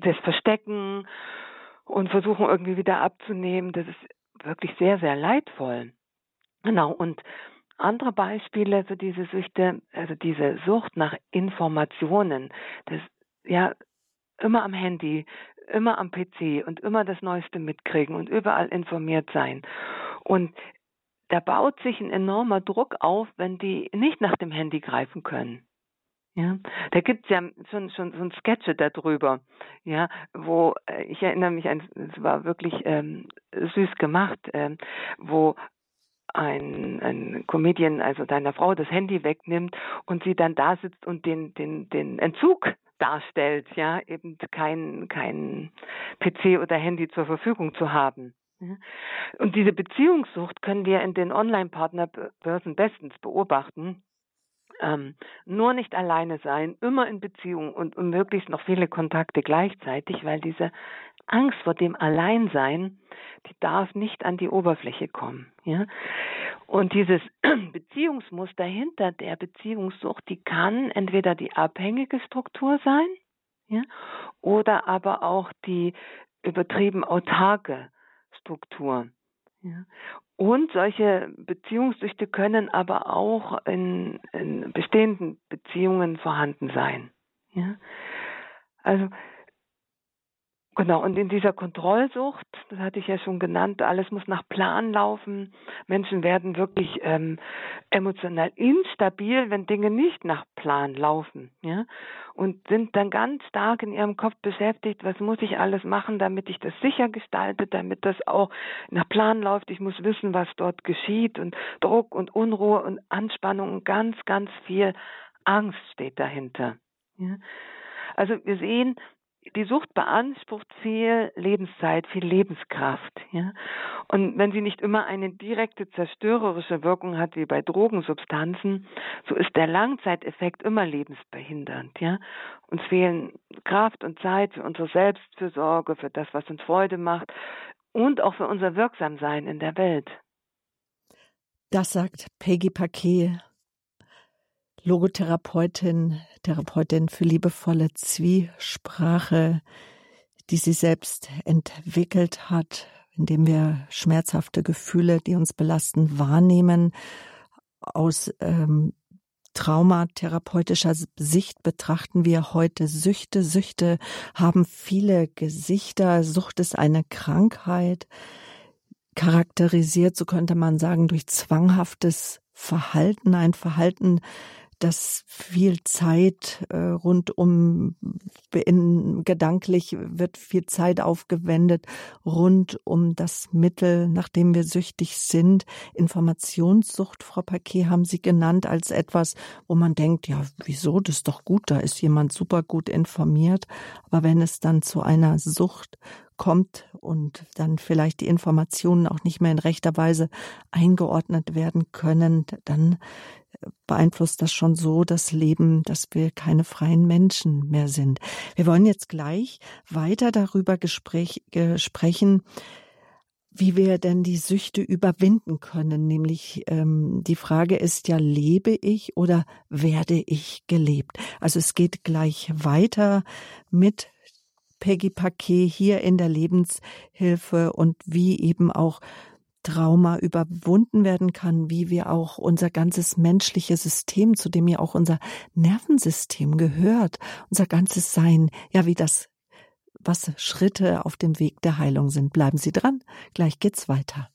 das verstecken und versuchen irgendwie wieder abzunehmen, das ist wirklich sehr, sehr leidvoll. Genau, und andere Beispiele für diese Süchte, also diese Sucht nach Informationen, das ja immer am Handy, immer am PC und immer das Neueste mitkriegen und überall informiert sein. Und da baut sich ein enormer Druck auf, wenn die nicht nach dem Handy greifen können. Ja, da gibt's ja schon schon so ein Sketche darüber, ja, wo äh, ich erinnere mich an, es war wirklich ähm, süß gemacht, ähm, wo ein, ein Comedian, also deiner Frau, das Handy wegnimmt und sie dann da sitzt und den den den Entzug darstellt, ja, eben kein kein PC oder Handy zur Verfügung zu haben. Und diese Beziehungssucht können wir in den Online-Partnerbörsen bestens beobachten. Ähm, nur nicht alleine sein, immer in Beziehung und, und möglichst noch viele Kontakte gleichzeitig, weil diese Angst vor dem Alleinsein, die darf nicht an die Oberfläche kommen. Ja? Und dieses Beziehungsmuster hinter der Beziehungssucht, die kann entweder die abhängige Struktur sein, ja, oder aber auch die übertrieben autarke Struktur. Ja. Und solche Beziehungssüchte können aber auch in, in bestehenden Beziehungen vorhanden sein. Ja. Also Genau, und in dieser Kontrollsucht, das hatte ich ja schon genannt, alles muss nach Plan laufen. Menschen werden wirklich ähm, emotional instabil, wenn Dinge nicht nach Plan laufen, ja, und sind dann ganz stark in ihrem Kopf beschäftigt, was muss ich alles machen, damit ich das sicher gestalte, damit das auch nach Plan läuft. Ich muss wissen, was dort geschieht und Druck und Unruhe und Anspannung und ganz, ganz viel Angst steht dahinter. Ja. Also wir sehen, die Sucht beansprucht viel Lebenszeit, viel Lebenskraft. Ja? Und wenn sie nicht immer eine direkte zerstörerische Wirkung hat, wie bei Drogensubstanzen, so ist der Langzeiteffekt immer lebensbehindernd. Ja? Uns fehlen Kraft und Zeit für unsere Selbstfürsorge, für das, was uns Freude macht und auch für unser Wirksamsein in der Welt. Das sagt Peggy Paquet, Logotherapeutin, Therapeutin für liebevolle Zwiesprache, die sie selbst entwickelt hat, indem wir schmerzhafte Gefühle, die uns belasten, wahrnehmen, aus ähm, traumatherapeutischer Sicht betrachten wir heute Süchte. Süchte haben viele Gesichter. Sucht ist eine Krankheit, charakterisiert, so könnte man sagen, durch zwanghaftes Verhalten, ein Verhalten, dass viel Zeit äh, rund um in, gedanklich wird viel Zeit aufgewendet rund um das Mittel, nach dem wir süchtig sind. Informationssucht, Frau Paquet, haben Sie genannt als etwas, wo man denkt, ja, wieso, das ist doch gut, da ist jemand super gut informiert. Aber wenn es dann zu einer Sucht kommt und dann vielleicht die Informationen auch nicht mehr in rechter Weise eingeordnet werden können, dann beeinflusst das schon so das Leben, dass wir keine freien Menschen mehr sind. Wir wollen jetzt gleich weiter darüber Gespräch, äh, sprechen, wie wir denn die Süchte überwinden können. Nämlich ähm, die Frage ist ja, lebe ich oder werde ich gelebt? Also es geht gleich weiter mit Peggy Paquet hier in der Lebenshilfe und wie eben auch Trauma überwunden werden kann, wie wir auch unser ganzes menschliches System, zu dem ja auch unser Nervensystem gehört, unser ganzes Sein, ja, wie das, was Schritte auf dem Weg der Heilung sind. Bleiben Sie dran, gleich geht's weiter.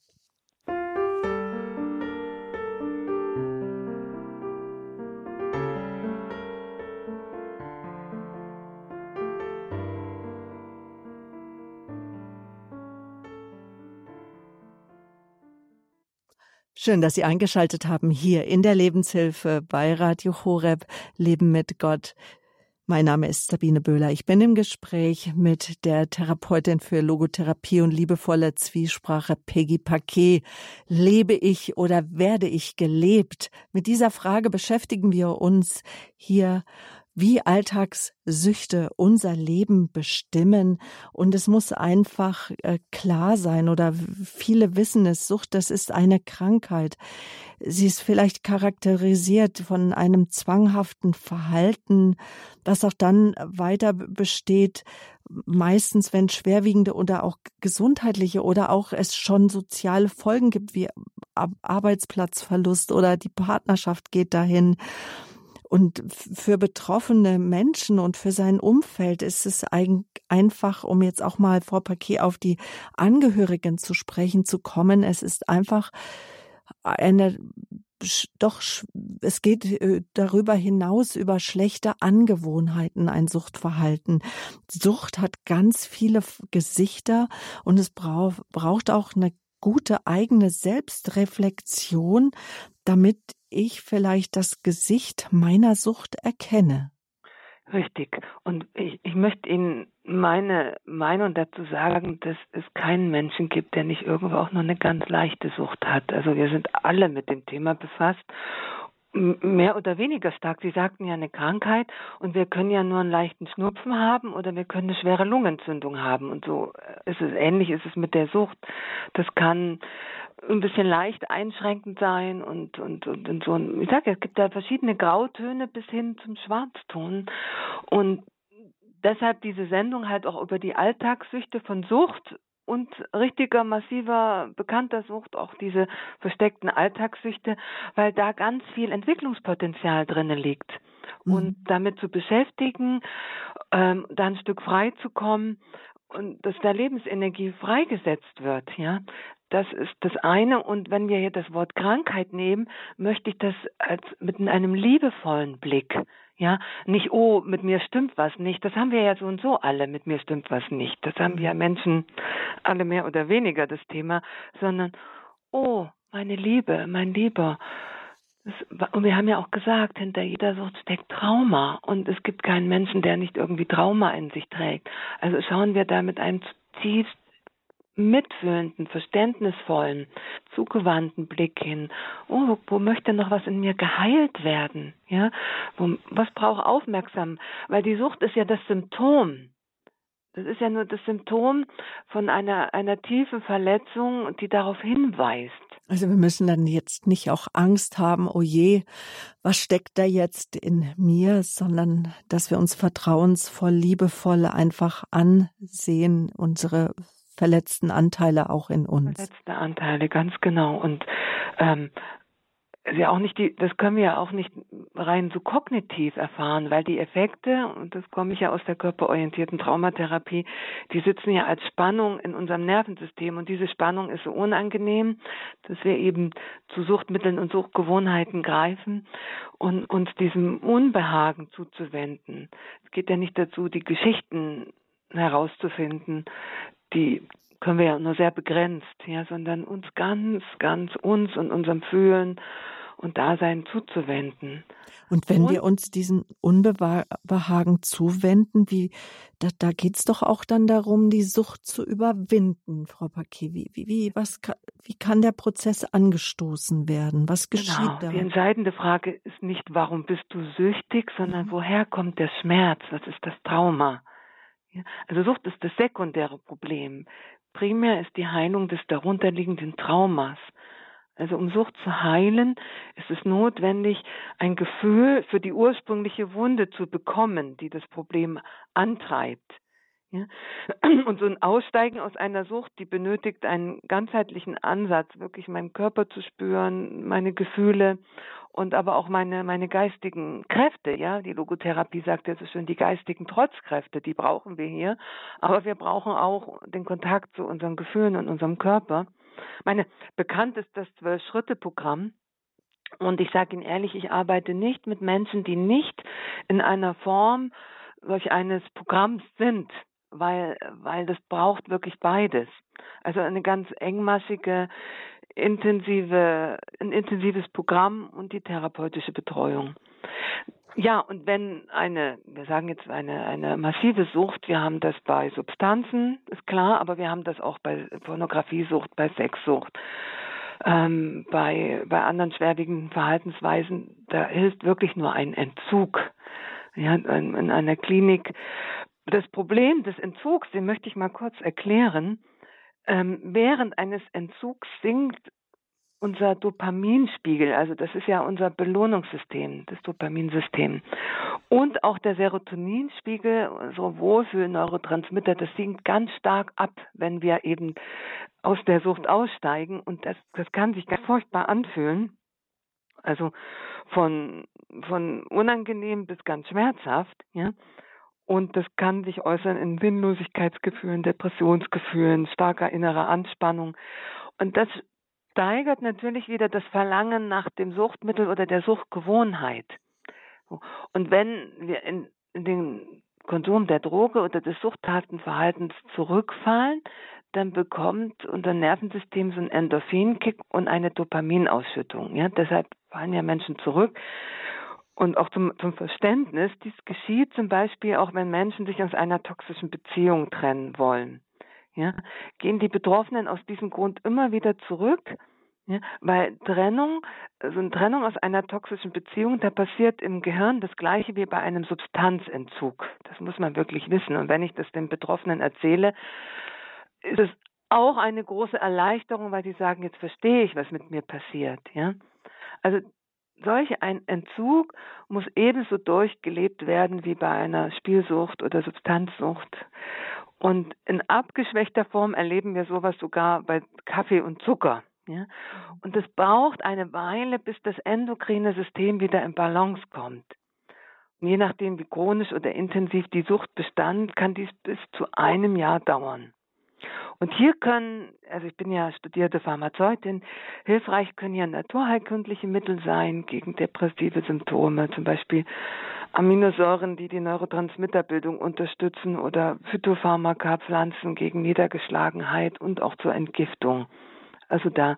Schön, dass Sie eingeschaltet haben hier in der Lebenshilfe bei Radio Horeb Leben mit Gott. Mein Name ist Sabine Böhler. Ich bin im Gespräch mit der Therapeutin für Logotherapie und liebevolle Zwiesprache Peggy Paquet. Lebe ich oder werde ich gelebt? Mit dieser Frage beschäftigen wir uns hier wie Alltagssüchte unser Leben bestimmen. Und es muss einfach äh, klar sein oder viele wissen es, Sucht, das ist eine Krankheit. Sie ist vielleicht charakterisiert von einem zwanghaften Verhalten, das auch dann weiter besteht, meistens, wenn schwerwiegende oder auch gesundheitliche oder auch es schon soziale Folgen gibt, wie Arbeitsplatzverlust oder die Partnerschaft geht dahin. Und für betroffene Menschen und für sein Umfeld ist es einfach, um jetzt auch mal Frau Paquet auf die Angehörigen zu sprechen zu kommen, es ist einfach eine doch, es geht äh, darüber hinaus über schlechte Angewohnheiten, ein Suchtverhalten. Sucht hat ganz viele Gesichter und es braucht auch eine gute eigene Selbstreflexion, damit ich vielleicht das Gesicht meiner Sucht erkenne. Richtig. Und ich, ich möchte Ihnen meine Meinung dazu sagen, dass es keinen Menschen gibt, der nicht irgendwo auch nur eine ganz leichte Sucht hat. Also wir sind alle mit dem Thema befasst mehr oder weniger stark. Sie sagten ja eine Krankheit und wir können ja nur einen leichten Schnupfen haben oder wir können eine schwere Lungenentzündung haben und so ist es ähnlich ist es mit der Sucht. Das kann ein bisschen leicht einschränkend sein und und und, und so. Ich sage, es gibt da verschiedene Grautöne bis hin zum Schwarzton und deshalb diese Sendung halt auch über die Alltagssüchte von Sucht und richtiger, massiver, bekannter Sucht, auch diese versteckten Alltagssüchte, weil da ganz viel Entwicklungspotenzial drinnen liegt. Mhm. Und damit zu beschäftigen, ähm, da ein Stück frei zu kommen und dass da Lebensenergie freigesetzt wird, ja, das ist das eine. Und wenn wir hier das Wort Krankheit nehmen, möchte ich das als mit einem liebevollen Blick ja, nicht, oh, mit mir stimmt was nicht. Das haben wir ja so und so alle, mit mir stimmt was nicht. Das haben wir Menschen alle mehr oder weniger das Thema, sondern, oh, meine Liebe, mein Lieber. Das, und wir haben ja auch gesagt, hinter jeder Sucht steckt Trauma. Und es gibt keinen Menschen, der nicht irgendwie Trauma in sich trägt. Also schauen wir da mit einem zutiefst mitfühlenden, verständnisvollen, zugewandten Blick hin. Oh, wo, wo, möchte noch was in mir geheilt werden? Ja, wo, was braucht aufmerksam? Weil die Sucht ist ja das Symptom. Das ist ja nur das Symptom von einer, einer tiefen Verletzung, die darauf hinweist. Also wir müssen dann jetzt nicht auch Angst haben, oh je, was steckt da jetzt in mir, sondern dass wir uns vertrauensvoll, liebevoll einfach ansehen, unsere verletzten Anteile auch in uns. Verletzte Anteile, ganz genau. Und ähm, ja auch nicht die, das können wir ja auch nicht rein so kognitiv erfahren, weil die Effekte, und das komme ich ja aus der körperorientierten Traumatherapie, die sitzen ja als Spannung in unserem Nervensystem und diese Spannung ist so unangenehm, dass wir eben zu Suchtmitteln und Suchtgewohnheiten greifen und uns diesem Unbehagen zuzuwenden. Es geht ja nicht dazu, die Geschichten herauszufinden, die können wir ja nur sehr begrenzt, ja, sondern uns ganz, ganz uns und unserem Fühlen und Dasein zuzuwenden. Und wenn und, wir uns diesen Unbehagen zuwenden, wie da, da geht es doch auch dann darum, die Sucht zu überwinden, Frau Paquet. Wie, wie, wie, was, wie kann der Prozess angestoßen werden? Was geschieht genau, da? Die entscheidende Frage ist nicht, warum bist du süchtig, sondern mhm. woher kommt der Schmerz? Was ist das Trauma? Also Sucht ist das sekundäre Problem. Primär ist die Heilung des darunterliegenden Traumas. Also um Sucht zu heilen, ist es notwendig, ein Gefühl für die ursprüngliche Wunde zu bekommen, die das Problem antreibt. Ja? Und so ein Aussteigen aus einer Sucht, die benötigt einen ganzheitlichen Ansatz, wirklich meinen Körper zu spüren, meine Gefühle und aber auch meine, meine geistigen Kräfte, ja. Die Logotherapie sagt ja so schön, die geistigen Trotzkräfte, die brauchen wir hier. Aber wir brauchen auch den Kontakt zu unseren Gefühlen und unserem Körper. Meine, bekannt ist das Zwölf-Schritte-Programm. Und ich sage Ihnen ehrlich, ich arbeite nicht mit Menschen, die nicht in einer Form solch eines Programms sind, weil, weil das braucht wirklich beides. Also eine ganz engmaschige, intensive, ein intensives Programm und die therapeutische Betreuung. Ja, und wenn eine, wir sagen jetzt eine, eine massive Sucht, wir haben das bei Substanzen, ist klar, aber wir haben das auch bei Pornografiesucht, bei Sexsucht, ähm, bei, bei anderen schwerwiegenden Verhaltensweisen, da hilft wirklich nur ein Entzug. Ja, in, in einer Klinik. Das Problem des Entzugs, den möchte ich mal kurz erklären. Ähm, während eines Entzugs sinkt unser Dopaminspiegel, also das ist ja unser Belohnungssystem, das Dopaminsystem. Und auch der Serotoninspiegel, unsere Wohlfühl-Neurotransmitter, das sinkt ganz stark ab, wenn wir eben aus der Sucht aussteigen. Und das, das kann sich ganz furchtbar anfühlen. Also von, von unangenehm bis ganz schmerzhaft, ja. Und das kann sich äußern in Sinnlosigkeitsgefühlen, Depressionsgefühlen, starker innerer Anspannung. Und das steigert natürlich wieder das Verlangen nach dem Suchtmittel oder der Suchtgewohnheit. Und wenn wir in, den Konsum der Droge oder des Suchttatenverhaltens zurückfallen, dann bekommt unser Nervensystem so einen Endorphinkick und eine Dopaminausschüttung. Ja, deshalb fallen ja Menschen zurück. Und auch zum, zum Verständnis, dies geschieht zum Beispiel auch, wenn Menschen sich aus einer toxischen Beziehung trennen wollen. Ja, gehen die Betroffenen aus diesem Grund immer wieder zurück, ja, weil Trennung, also eine Trennung aus einer toxischen Beziehung, da passiert im Gehirn das gleiche wie bei einem Substanzentzug. Das muss man wirklich wissen. Und wenn ich das den Betroffenen erzähle, ist es auch eine große Erleichterung, weil die sagen, jetzt verstehe ich, was mit mir passiert. Ja, also solch ein Entzug muss ebenso durchgelebt werden wie bei einer Spielsucht oder Substanzsucht. Und in abgeschwächter Form erleben wir sowas sogar bei Kaffee und Zucker. Ja? Und es braucht eine Weile, bis das endokrine System wieder in Balance kommt. Und je nachdem, wie chronisch oder intensiv die Sucht bestand, kann dies bis zu einem Jahr dauern. Und hier können, also ich bin ja studierte Pharmazeutin, hilfreich können ja naturheilkundliche Mittel sein gegen depressive Symptome, zum Beispiel Aminosäuren, die die Neurotransmitterbildung unterstützen oder Phytopharmaka, Pflanzen gegen Niedergeschlagenheit und auch zur Entgiftung. Also da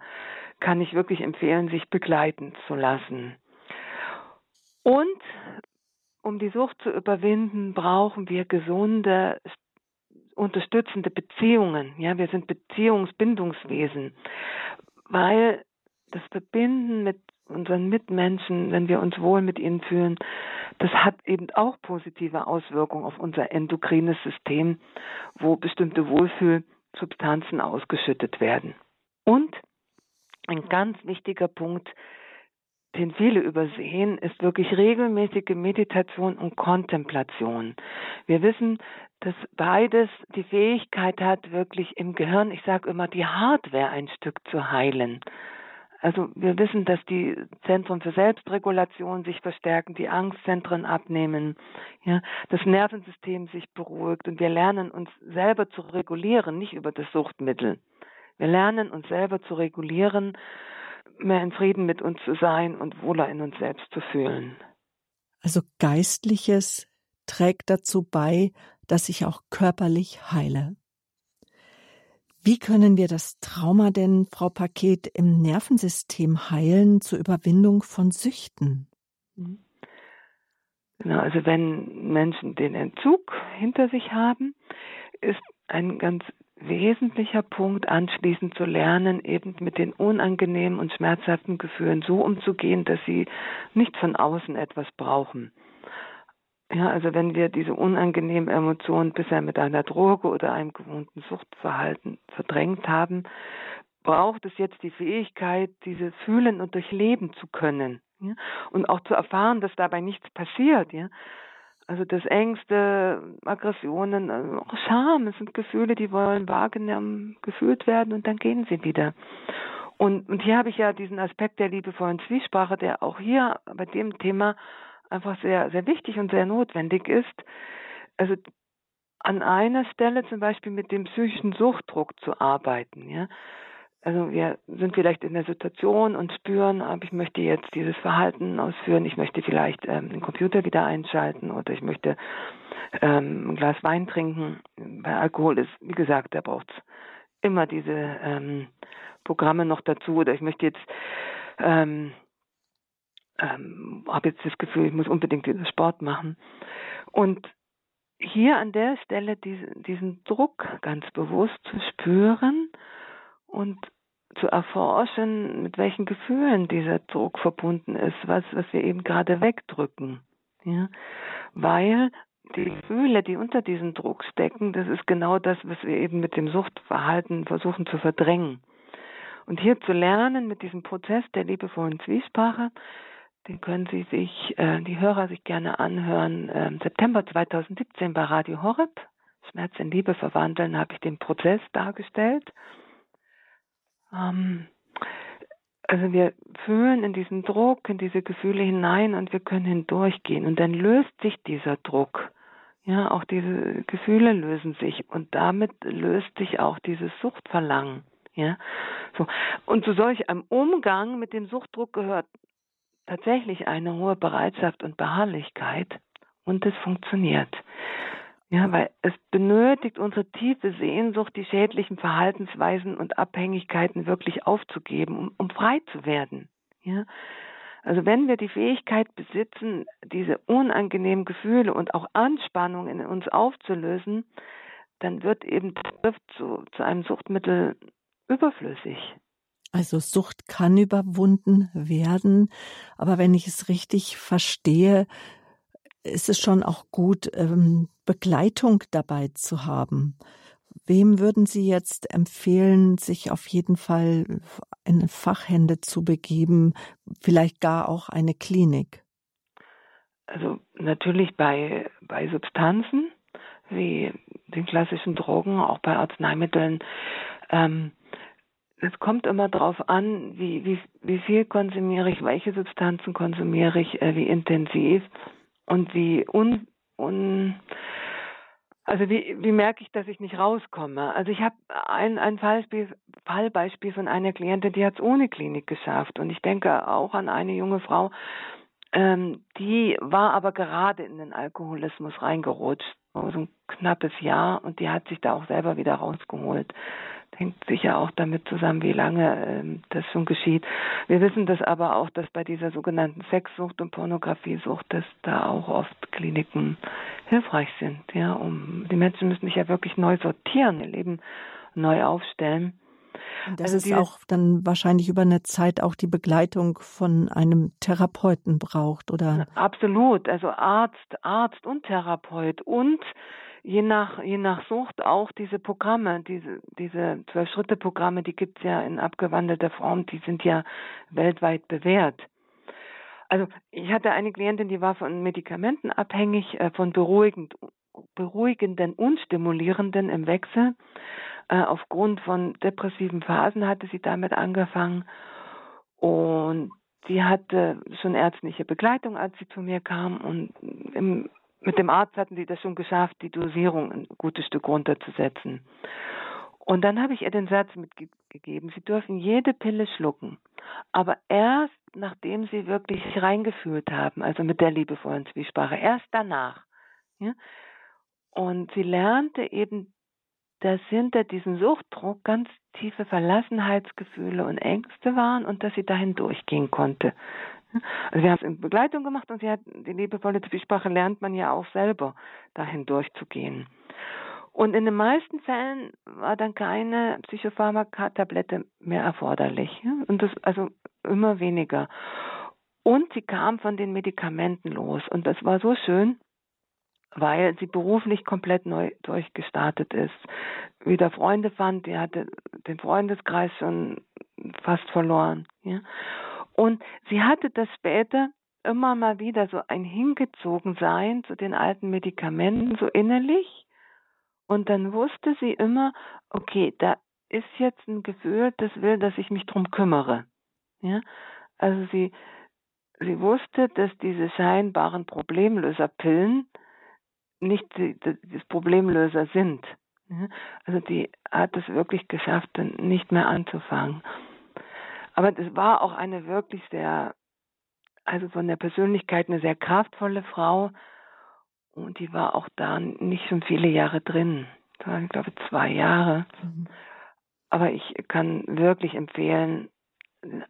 kann ich wirklich empfehlen, sich begleiten zu lassen. Und um die Sucht zu überwinden, brauchen wir gesunde, unterstützende Beziehungen. Ja, wir sind Beziehungsbindungswesen, weil das Verbinden mit unseren Mitmenschen, wenn wir uns wohl mit ihnen fühlen, das hat eben auch positive Auswirkungen auf unser endokrines System, wo bestimmte Wohlfühlsubstanzen ausgeschüttet werden. Und ein ganz wichtiger Punkt, den viele übersehen, ist wirklich regelmäßige Meditation und Kontemplation. Wir wissen, dass beides die Fähigkeit hat, wirklich im Gehirn, ich sage immer, die Hardware ein Stück zu heilen. Also wir wissen, dass die Zentren für Selbstregulation sich verstärken, die Angstzentren abnehmen, ja, das Nervensystem sich beruhigt und wir lernen uns selber zu regulieren, nicht über das Suchtmittel. Wir lernen uns selber zu regulieren, mehr in Frieden mit uns zu sein und wohler in uns selbst zu fühlen. Also Geistliches trägt dazu bei, dass ich auch körperlich heile. Wie können wir das Trauma denn, Frau Paket, im Nervensystem heilen zur Überwindung von Süchten? Mhm. Genau, also wenn Menschen den Entzug hinter sich haben, ist ein ganz wesentlicher Punkt, anschließend zu lernen, eben mit den unangenehmen und schmerzhaften Gefühlen so umzugehen, dass sie nicht von außen etwas brauchen. Ja, also wenn wir diese unangenehmen Emotionen bisher mit einer Droge oder einem gewohnten Suchtverhalten verdrängt haben, braucht es jetzt die Fähigkeit, diese fühlen und durchleben zu können. Ja? Und auch zu erfahren, dass dabei nichts passiert. Ja? Also das Ängste, Aggressionen, also auch Scham, es sind Gefühle, die wollen wahrgenommen, gefühlt werden und dann gehen sie wieder. Und, und hier habe ich ja diesen Aspekt der liebevollen Zwiesprache, der auch hier bei dem Thema einfach sehr, sehr wichtig und sehr notwendig ist. Also an einer Stelle zum Beispiel mit dem psychischen Suchtdruck zu arbeiten, ja. Also wir sind vielleicht in der Situation und spüren, aber ich möchte jetzt dieses Verhalten ausführen, ich möchte vielleicht ähm, den Computer wieder einschalten oder ich möchte ähm, ein Glas Wein trinken. Bei Alkohol ist, wie gesagt, da braucht es immer diese ähm, Programme noch dazu oder ich möchte jetzt ähm, ähm, habe jetzt das Gefühl, ich muss unbedingt wieder Sport machen. Und hier an der Stelle diesen, diesen Druck ganz bewusst zu spüren und zu erforschen, mit welchen Gefühlen dieser Druck verbunden ist, was, was wir eben gerade wegdrücken. Ja? Weil die Gefühle, die unter diesem Druck stecken, das ist genau das, was wir eben mit dem Suchtverhalten versuchen zu verdrängen. Und hier zu lernen, mit diesem Prozess der liebevollen Zwiesprache, den können Sie sich, äh, die Hörer sich gerne anhören. Ähm, September 2017 bei Radio Horeb, Schmerz in Liebe verwandeln, habe ich den Prozess dargestellt. Ähm, also wir fühlen in diesen Druck, in diese Gefühle hinein und wir können hindurchgehen. Und dann löst sich dieser Druck. Ja, auch diese Gefühle lösen sich und damit löst sich auch dieses Suchtverlangen. Ja, so. Und zu solch einem Umgang mit dem Suchtdruck gehört tatsächlich eine hohe Bereitschaft und Beharrlichkeit und es funktioniert. Ja, weil es benötigt unsere tiefe Sehnsucht, die schädlichen Verhaltensweisen und Abhängigkeiten wirklich aufzugeben, um, um frei zu werden. Ja, also wenn wir die Fähigkeit besitzen, diese unangenehmen Gefühle und auch Anspannungen in uns aufzulösen, dann wird eben Drift zu, zu einem Suchtmittel überflüssig. Also Sucht kann überwunden werden, aber wenn ich es richtig verstehe, ist es schon auch gut, ähm, Begleitung dabei zu haben. Wem würden Sie jetzt empfehlen, sich auf jeden Fall in Fachhände zu begeben, vielleicht gar auch eine Klinik? Also natürlich bei, bei Substanzen wie den klassischen Drogen, auch bei Arzneimitteln. Ähm, es kommt immer darauf an, wie, wie, wie viel konsumiere ich, welche Substanzen konsumiere ich, äh, wie intensiv und wie un, un also wie, wie merke ich, dass ich nicht rauskomme? Also ich habe ein, ein Fallbeispiel, Fallbeispiel von einer Klientin, die hat es ohne Klinik geschafft. Und ich denke auch an eine junge Frau, ähm, die war aber gerade in den Alkoholismus reingerutscht, so ein knappes Jahr, und die hat sich da auch selber wieder rausgeholt hängt sicher auch damit zusammen, wie lange ähm, das schon geschieht. Wir wissen das aber auch, dass bei dieser sogenannten Sexsucht und Pornografiesucht, dass da auch oft Kliniken hilfreich sind. Ja, um die Menschen müssen sich ja wirklich neu sortieren, ihr Leben neu aufstellen. Und das also ist auch dann wahrscheinlich über eine Zeit auch die Begleitung von einem Therapeuten braucht, oder? Absolut. Also Arzt, Arzt und Therapeut und je nach, je nach Sucht auch diese Programme, diese, Zwölf-Schritte-Programme, die gibt's ja in abgewandelter Form, die sind ja weltweit bewährt. Also ich hatte eine Klientin, die war von Medikamenten abhängig, äh, von beruhigend, beruhigenden und stimulierenden im Wechsel. Äh, aufgrund von depressiven Phasen hatte sie damit angefangen Und sie hatte schon ärztliche Begleitung, als sie zu mir kam. Und im, mit dem Arzt hatten sie das schon geschafft, die Dosierung ein gutes Stück runterzusetzen. Und dann habe ich ihr den Satz mitgegeben, Sie dürfen jede Pille schlucken, aber erst nachdem Sie wirklich reingefühlt haben, also mit der liebevollen Zwiesprache, erst danach. Ja? Und sie lernte eben, dass hinter diesem Suchtdruck ganz tiefe Verlassenheitsgefühle und Ängste waren und dass sie dahin durchgehen konnte. Also wir haben es in Begleitung gemacht und sie hat die liebevolle Zwiesprache lernt man ja auch selber, dahin durchzugehen. Und in den meisten Fällen war dann keine Psychopharmaka-Tablette mehr erforderlich. Und das also immer weniger. Und sie kam von den Medikamenten los. Und das war so schön, weil sie beruflich komplett neu durchgestartet ist. Wieder Freunde fand, die hatte den Freundeskreis schon fast verloren. Ja. Und sie hatte das später immer mal wieder so ein Hingezogensein zu den alten Medikamenten, so innerlich und dann wusste sie immer, okay, da ist jetzt ein Gefühl, das will, dass ich mich drum kümmere. Ja? Also sie, sie wusste, dass diese scheinbaren Problemlöserpillen nicht die, die Problemlöser sind. Ja? Also die hat es wirklich geschafft, nicht mehr anzufangen. Aber das war auch eine wirklich sehr, also von der Persönlichkeit eine sehr kraftvolle Frau, und die war auch da nicht schon viele Jahre drin. Das waren, glaube ich, zwei Jahre. Mhm. Aber ich kann wirklich empfehlen,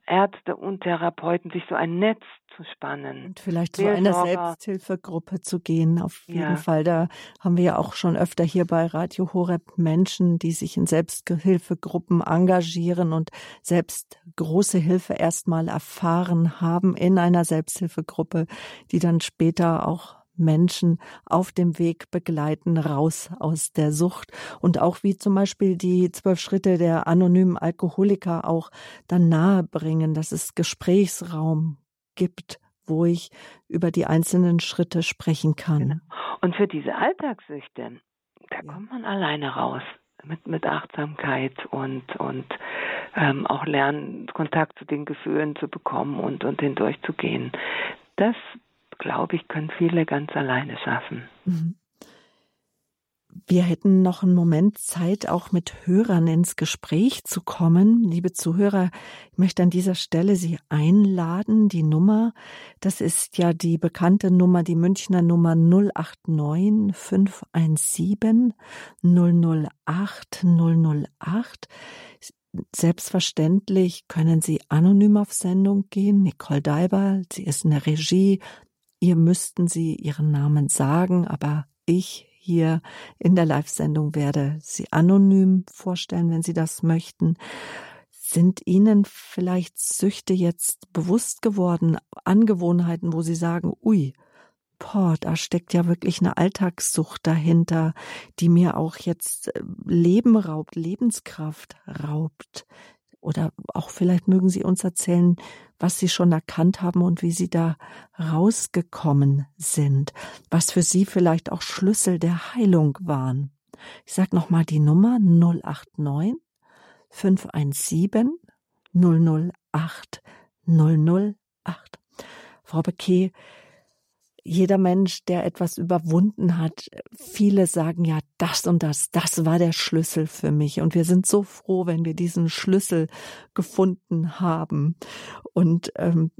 Ärzte und Therapeuten sich so ein Netz zu spannen. Und vielleicht zu einer Selbsthilfegruppe zu gehen, auf jeden ja. Fall. Da haben wir ja auch schon öfter hier bei Radio Horeb Menschen, die sich in Selbsthilfegruppen engagieren und selbst große Hilfe erstmal erfahren haben in einer Selbsthilfegruppe, die dann später auch Menschen auf dem Weg begleiten, raus aus der Sucht. Und auch wie zum Beispiel die zwölf Schritte der anonymen Alkoholiker auch dann nahebringen, dass es Gesprächsraum gibt, wo ich über die einzelnen Schritte sprechen kann. Genau. Und für diese Alltagssüchte, da ja. kommt man alleine raus. Mit, mit Achtsamkeit und, und ähm, auch lernen, Kontakt zu den Gefühlen zu bekommen und, und hindurchzugehen. Das glaube ich, können viele ganz alleine schaffen. Mhm. Wir hätten noch einen Moment Zeit, auch mit Hörern ins Gespräch zu kommen. Liebe Zuhörer, ich möchte an dieser Stelle Sie einladen. Die Nummer, das ist ja die bekannte Nummer, die Münchner Nummer 089 517 008 008. Selbstverständlich können Sie anonym auf Sendung gehen. Nicole Daiber, sie ist in der Regie, ihr müssten sie ihren Namen sagen, aber ich hier in der Live-Sendung werde sie anonym vorstellen, wenn Sie das möchten. Sind Ihnen vielleicht Süchte jetzt bewusst geworden, Angewohnheiten, wo Sie sagen, ui, boah, da steckt ja wirklich eine Alltagssucht dahinter, die mir auch jetzt äh, Leben raubt, Lebenskraft raubt. Oder auch vielleicht mögen Sie uns erzählen, was Sie schon erkannt haben und wie Sie da rausgekommen sind, was für Sie vielleicht auch Schlüssel der Heilung waren. Ich sage nochmal die Nummer 089 517 008 008. Frau Bequet, jeder Mensch, der etwas überwunden hat, viele sagen ja, das und das, das war der Schlüssel für mich. Und wir sind so froh, wenn wir diesen Schlüssel gefunden haben. Und, ähm,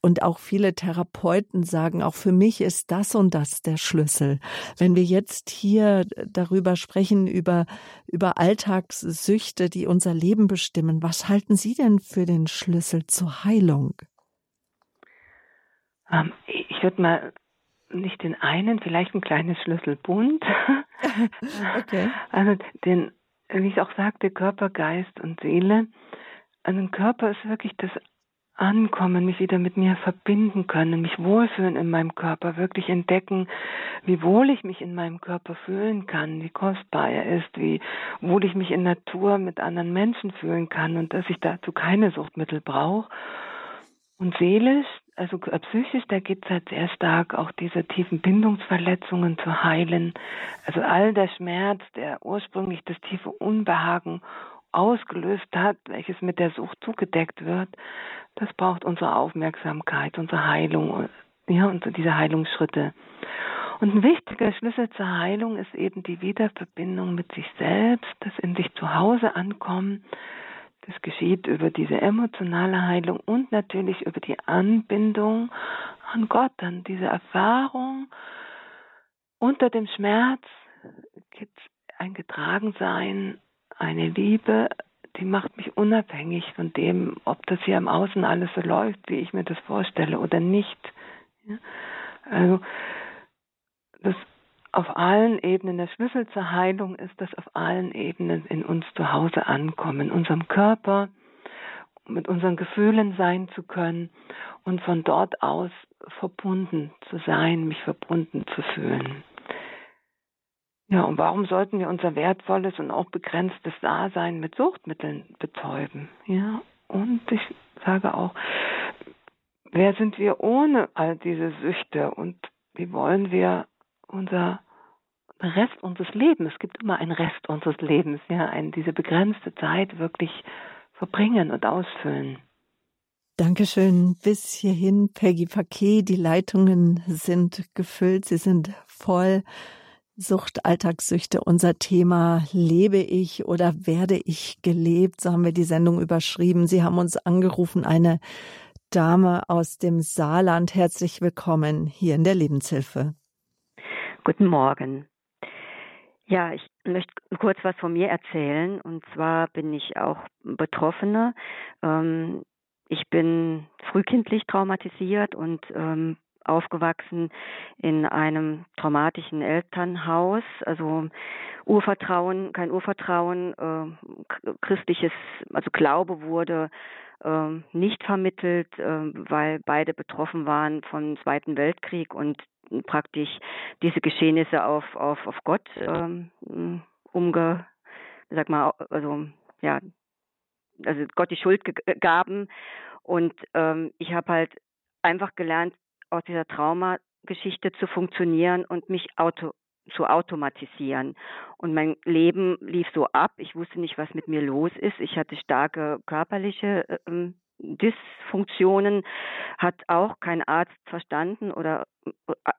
und auch viele Therapeuten sagen, auch für mich ist das und das der Schlüssel. Wenn wir jetzt hier darüber sprechen, über, über Alltagssüchte, die unser Leben bestimmen, was halten Sie denn für den Schlüssel zur Heilung? Ähm, ich würde mal nicht den einen, vielleicht ein kleines Schlüsselbund. okay. Also den, wie ich auch sagte, Körper, Geist und Seele. Also ein Körper ist wirklich das Ankommen, mich wieder mit mir verbinden können, mich wohlfühlen in meinem Körper, wirklich entdecken, wie wohl ich mich in meinem Körper fühlen kann, wie kostbar er ist, wie wohl ich mich in Natur mit anderen Menschen fühlen kann und dass ich dazu keine Suchtmittel brauche. Und seelisch, also äh, psychisch, da geht es halt sehr stark auch diese tiefen Bindungsverletzungen zu heilen. Also all der Schmerz, der ursprünglich das tiefe Unbehagen ausgelöst hat, welches mit der Sucht zugedeckt wird, das braucht unsere Aufmerksamkeit, unsere Heilung, ja, und diese Heilungsschritte. Und ein wichtiger Schlüssel zur Heilung ist eben die Wiederverbindung mit sich selbst, das in sich zu Hause ankommen. Das geschieht über diese emotionale Heilung und natürlich über die Anbindung an Gott, an diese Erfahrung. Unter dem Schmerz gibt es ein Getragensein, eine Liebe, die macht mich unabhängig von dem, ob das hier im Außen alles so läuft, wie ich mir das vorstelle oder nicht. Also das auf allen Ebenen, der Schlüssel zur Heilung ist, dass auf allen Ebenen in uns zu Hause ankommen, in unserem Körper, mit unseren Gefühlen sein zu können und von dort aus verbunden zu sein, mich verbunden zu fühlen. Ja, und warum sollten wir unser wertvolles und auch begrenztes Dasein mit Suchtmitteln betäuben? Ja, und ich sage auch, wer sind wir ohne all diese Süchte und wie wollen wir unser Rest unseres Lebens, es gibt immer einen Rest unseres Lebens, ja, ein, diese begrenzte Zeit wirklich verbringen und ausfüllen. Dankeschön. Bis hierhin, Peggy Paquet. Die Leitungen sind gefüllt, sie sind voll. Sucht, Alltagssüchte, unser Thema. Lebe ich oder werde ich gelebt? So haben wir die Sendung überschrieben. Sie haben uns angerufen, eine Dame aus dem Saarland. Herzlich willkommen hier in der Lebenshilfe. Guten Morgen. Ja, ich möchte kurz was von mir erzählen. Und zwar bin ich auch Betroffene. Ähm, ich bin frühkindlich traumatisiert und ähm, aufgewachsen in einem traumatischen Elternhaus, also Urvertrauen, kein Urvertrauen, äh, christliches, also Glaube wurde äh, nicht vermittelt, äh, weil beide betroffen waren vom Zweiten Weltkrieg und praktisch diese Geschehnisse auf, auf, auf Gott ähm, umge, sag mal, also ja, also Gott die Schuld gaben. Und ähm, ich habe halt einfach gelernt, aus dieser Traumageschichte zu funktionieren und mich auto, zu automatisieren. Und mein Leben lief so ab. Ich wusste nicht, was mit mir los ist. Ich hatte starke körperliche ähm, Dysfunktionen, hat auch kein Arzt verstanden oder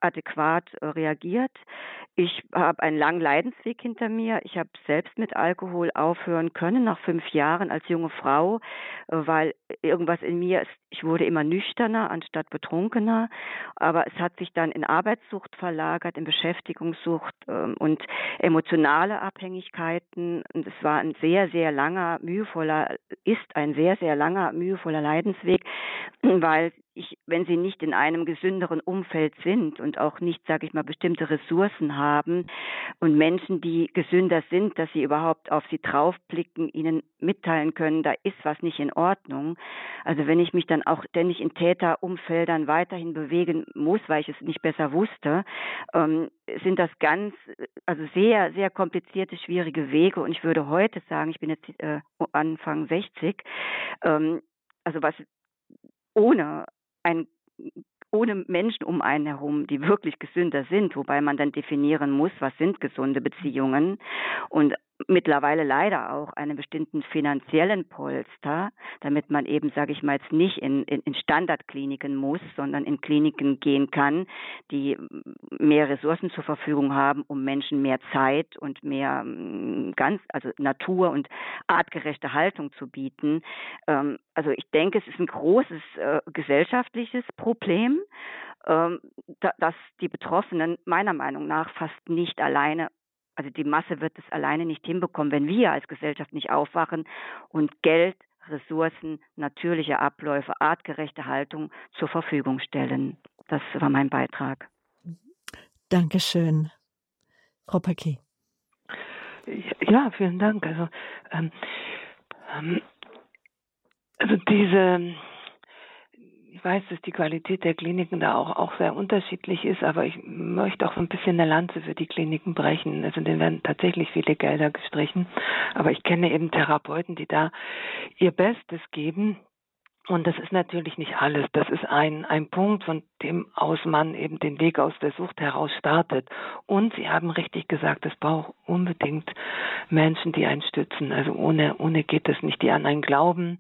adäquat äh, reagiert. Ich habe einen langen Leidensweg hinter mir. Ich habe selbst mit Alkohol aufhören können nach fünf Jahren als junge Frau, äh, weil irgendwas in mir ist. Ich wurde immer nüchterner anstatt betrunkener, aber es hat sich dann in Arbeitssucht verlagert, in Beschäftigungssucht ähm, und emotionale Abhängigkeiten. Und es war ein sehr, sehr langer, mühevoller, ist ein sehr, sehr langer, mühevoller Leidensweg, weil ich, wenn sie nicht in einem gesünderen Umfeld sind und auch nicht, sage ich mal, bestimmte Ressourcen haben und Menschen, die gesünder sind, dass sie überhaupt auf sie draufblicken, ihnen mitteilen können, da ist was nicht in Ordnung. Also wenn ich mich dann auch ständig in Täterumfeldern weiterhin bewegen muss, weil ich es nicht besser wusste, ähm, sind das ganz, also sehr, sehr komplizierte, schwierige Wege. Und ich würde heute sagen, ich bin jetzt äh, Anfang 60, ähm, also was ohne ein ohne Menschen um einen herum, die wirklich gesünder sind, wobei man dann definieren muss, was sind gesunde Beziehungen. Und mittlerweile leider auch einen bestimmten finanziellen Polster, damit man eben, sage ich mal, jetzt nicht in, in, in Standardkliniken muss, sondern in Kliniken gehen kann, die mehr Ressourcen zur Verfügung haben, um Menschen mehr Zeit und mehr mm, ganz, also Natur und artgerechte Haltung zu bieten. Ähm, also ich denke, es ist ein großes äh, gesellschaftliches Problem ähm, dass die Betroffenen meiner Meinung nach fast nicht alleine also die Masse wird es alleine nicht hinbekommen, wenn wir als Gesellschaft nicht aufwachen und Geld, Ressourcen, natürliche Abläufe, artgerechte Haltung zur Verfügung stellen. Das war mein Beitrag. Dankeschön. Frau Paquet. Ja, vielen Dank. Also, ähm, ähm, also diese ich weiß, dass die Qualität der Kliniken da auch, auch sehr unterschiedlich ist, aber ich möchte auch so ein bisschen eine Lanze für die Kliniken brechen. Also denen werden tatsächlich viele Gelder gestrichen. Aber ich kenne eben Therapeuten, die da ihr Bestes geben Und das ist natürlich nicht alles. Das ist ein, ein Punkt, von dem aus man eben den Weg aus der Sucht heraus startet. Und Sie haben richtig gesagt, es braucht unbedingt Menschen, die einen stützen. Also ohne, ohne geht es nicht, die an einen glauben.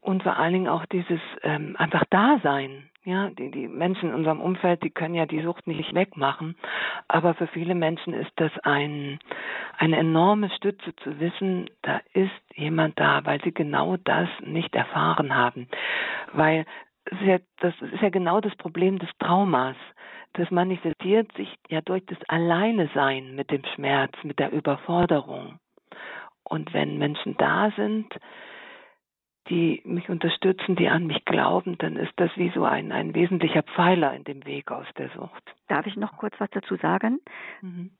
Und vor allen Dingen auch dieses ähm, einfach Dasein. Ja, die, die Menschen in unserem Umfeld, die können ja die Sucht nicht wegmachen. Aber für viele Menschen ist das ein, eine enorme Stütze zu wissen, da ist jemand da, weil sie genau das nicht erfahren haben. Weil das ist ja genau das Problem des Traumas. Das manifestiert sich ja durch das Alleinesein mit dem Schmerz, mit der Überforderung. Und wenn Menschen da sind, die mich unterstützen, die an mich glauben, dann ist das wie so ein, ein wesentlicher Pfeiler in dem Weg aus der Sucht. Darf ich noch kurz was dazu sagen? Mhm.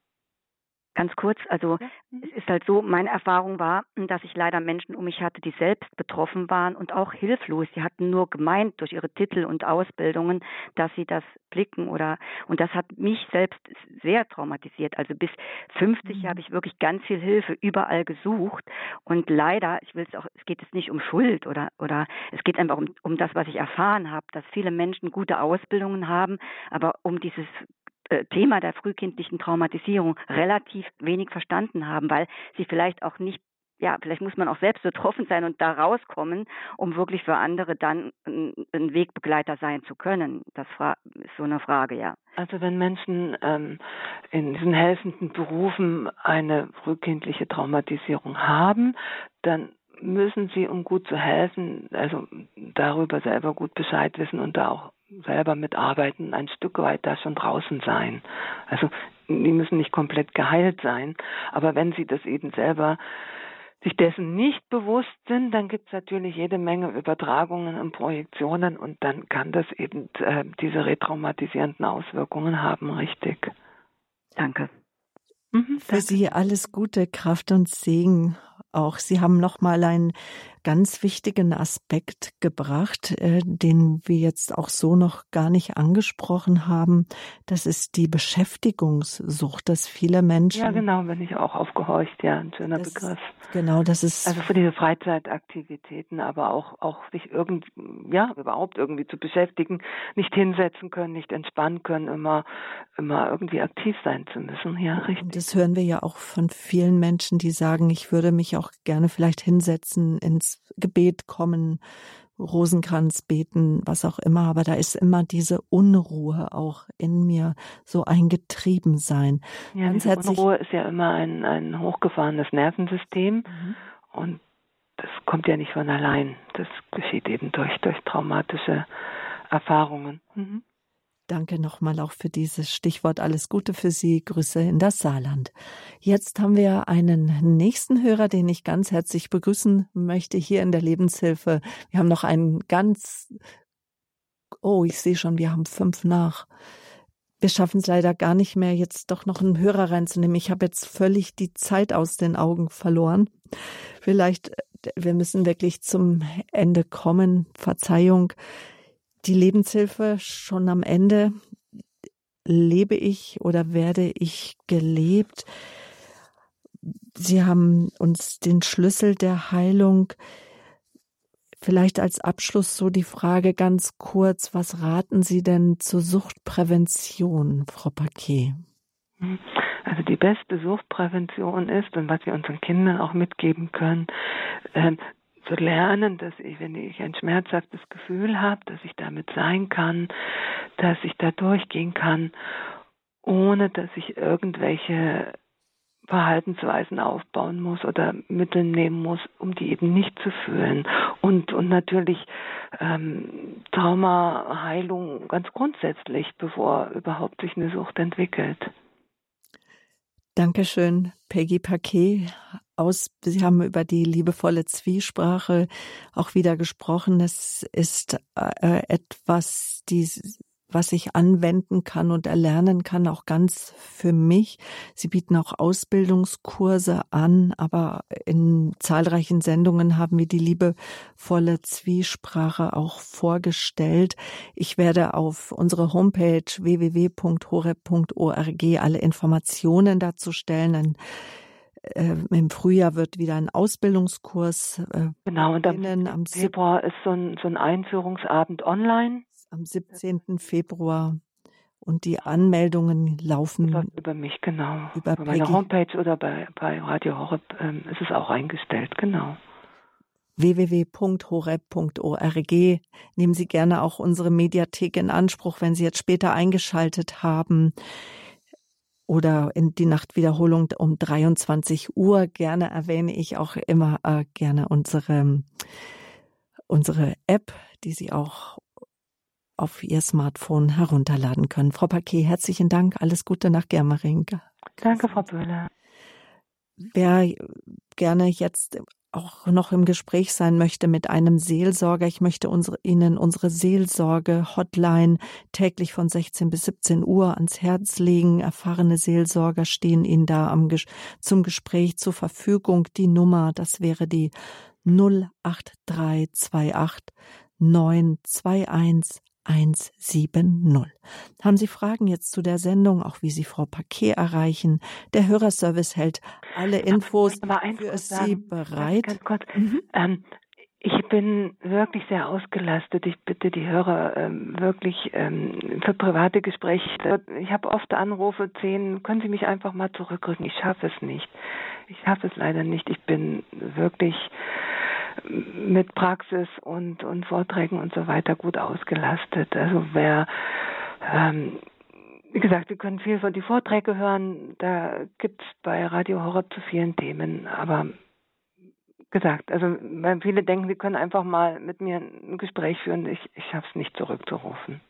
Ganz kurz, also ja. Mhm. es ist halt so, meine Erfahrung war, dass ich leider Menschen um mich hatte, die selbst betroffen waren und auch hilflos. Sie hatten nur gemeint durch ihre Titel und Ausbildungen, dass sie das blicken oder und das hat mich selbst sehr traumatisiert. Also bis 50 mhm. habe ich wirklich ganz viel Hilfe überall gesucht und leider, ich will es auch, es geht jetzt nicht um Schuld oder oder es geht einfach um, um das, was ich erfahren habe, dass viele Menschen gute Ausbildungen haben, aber um dieses Thema der frühkindlichen Traumatisierung relativ wenig verstanden haben, weil sie vielleicht auch nicht ja, vielleicht muss man auch selbst betroffen sein und da rauskommen, um wirklich für andere dann ein, Wegbegleiter sein zu können. Das ist so eine Frage, ja. Also wenn Menschen ähm, in diesen helfenden Berufen eine frühkindliche Traumatisierung haben, dann müssen sie, um gut zu helfen, also darüber selber gut Bescheid wissen und da auch selber mitarbeiten, ein Stück weit da schon draußen sein. Also die müssen nicht komplett geheilt sein, aber wenn sie das eben selber sich dessen nicht bewusst sind, dann gibt es natürlich jede Menge Übertragungen und Projektionen und dann kann das eben äh, diese retraumatisierenden Auswirkungen haben, richtig. Danke. Mhm, Für Sie alles Gute, Kraft und Segen auch. Sie haben noch mal einen ganz wichtigen Aspekt gebracht, äh, den wir jetzt auch so noch gar nicht angesprochen haben. Das ist die Beschäftigungssucht, dass viele Menschen. Ja, genau, bin ich auch aufgehorcht. Ja, ein schöner das, Begriff. Genau, das ist. Also für diese Freizeitaktivitäten, aber auch, auch sich irgend, ja, überhaupt irgendwie zu beschäftigen, nicht hinsetzen können, nicht entspannen können, immer, immer irgendwie aktiv sein zu müssen. Ja, richtig. Das hören wir ja auch von vielen Menschen, die sagen, ich würde mich auch gerne vielleicht hinsetzen, ins Gebet kommen, Rosenkranz beten, was auch immer, aber da ist immer diese Unruhe auch in mir, so ein Getriebensein. Ja, Ganz diese Unruhe ist ja immer ein, ein hochgefahrenes Nervensystem mhm. und das kommt ja nicht von allein. Das geschieht eben durch, durch traumatische Erfahrungen. Mhm. Danke nochmal auch für dieses Stichwort. Alles Gute für Sie. Grüße in das Saarland. Jetzt haben wir einen nächsten Hörer, den ich ganz herzlich begrüßen möchte hier in der Lebenshilfe. Wir haben noch einen ganz, oh, ich sehe schon, wir haben fünf nach. Wir schaffen es leider gar nicht mehr, jetzt doch noch einen Hörer reinzunehmen. Ich habe jetzt völlig die Zeit aus den Augen verloren. Vielleicht, äh, wir müssen wirklich zum Ende kommen. Verzeihung die Lebenshilfe schon am Ende. Lebe ich oder werde ich gelebt? Sie haben uns den Schlüssel der Heilung. Vielleicht als Abschluss so die Frage ganz kurz, was raten Sie denn zur Suchtprävention, Frau Paquet? Also die beste Suchtprävention ist und was wir unseren Kindern auch mitgeben können, ähm, zu lernen, dass ich, wenn ich ein schmerzhaftes Gefühl habe, dass ich damit sein kann, dass ich da durchgehen kann, ohne dass ich irgendwelche Verhaltensweisen aufbauen muss oder Mittel nehmen muss, um die eben nicht zu fühlen. Und, und natürlich ähm, Traumaheilung ganz grundsätzlich, bevor überhaupt sich eine Sucht entwickelt. Dankeschön, Peggy Paquet aus, Sie haben über die liebevolle Zwiesprache auch wieder gesprochen. Es ist äh, etwas, die was ich anwenden kann und erlernen kann, auch ganz für mich. Sie bieten auch Ausbildungskurse an, aber in zahlreichen Sendungen haben wir die liebevolle Zwiesprache auch vorgestellt. Ich werde auf unsere Homepage www.horeb.org alle Informationen dazu stellen. äh, im Frühjahr wird wieder ein Ausbildungskurs. Äh, genau, und am, am Februar ist so ein, so ein Einführungsabend online. Am 17. Februar. Und die Anmeldungen laufen über, mich, genau. Über, über meine Homepage oder bei, bei Radio Horeb ähm, ist es auch eingestellt, genau www.horeb.org. Nehmen Sie gerne auch unsere Mediathek in Anspruch, wenn Sie jetzt später eingeschaltet haben oder in die Nachtwiederholung um 23 Uhr. Gerne erwähne ich auch immer äh, gerne unsere, unsere App, die Sie auch auf Ihr Smartphone herunterladen können. Frau Paquet, herzlichen Dank. Alles Gute nach Germering. Danke, Frau Böhler. Wer gerne jetzt auch noch im Gespräch sein möchte mit einem Seelsorger. Ich möchte unsere, Ihnen unsere Seelsorge-Hotline täglich von 16 bis 17 Uhr ans Herz legen. Erfahrene Seelsorger stehen Ihnen da am, zum Gespräch zur Verfügung. Die Nummer, das wäre die 08328 921 170. Haben Sie Fragen jetzt zu der Sendung, auch wie Sie Frau Paquet erreichen? Der Hörerservice hält alle Infos für Sie bereit. Ganz kurz. Mhm. Ähm, ich bin wirklich sehr ausgelastet. Ich bitte die Hörer ähm, wirklich ähm, für private Gespräche. Ich habe oft Anrufe, zehn, können Sie mich einfach mal zurückrücken? Ich schaffe es nicht. Ich schaffe es leider nicht. Ich bin wirklich mit Praxis und, und Vorträgen und so weiter gut ausgelastet. Also wer, ähm, wie gesagt, wir können viel von die Vorträge hören, da gibt es bei Radio Horror zu vielen Themen, aber gesagt, also weil viele denken, sie können einfach mal mit mir ein Gespräch führen, ich, ich schaffe es nicht zurückzurufen.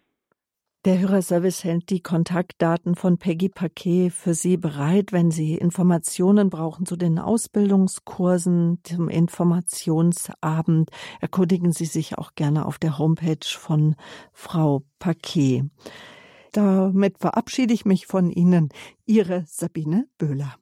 Der Hörerservice hält die Kontaktdaten von Peggy Paquet für Sie bereit, wenn Sie Informationen brauchen zu den Ausbildungskursen, zum Informationsabend. Erkundigen Sie sich auch gerne auf der Homepage von Frau Paquet. Damit verabschiede ich mich von Ihnen. Ihre Sabine Böhler.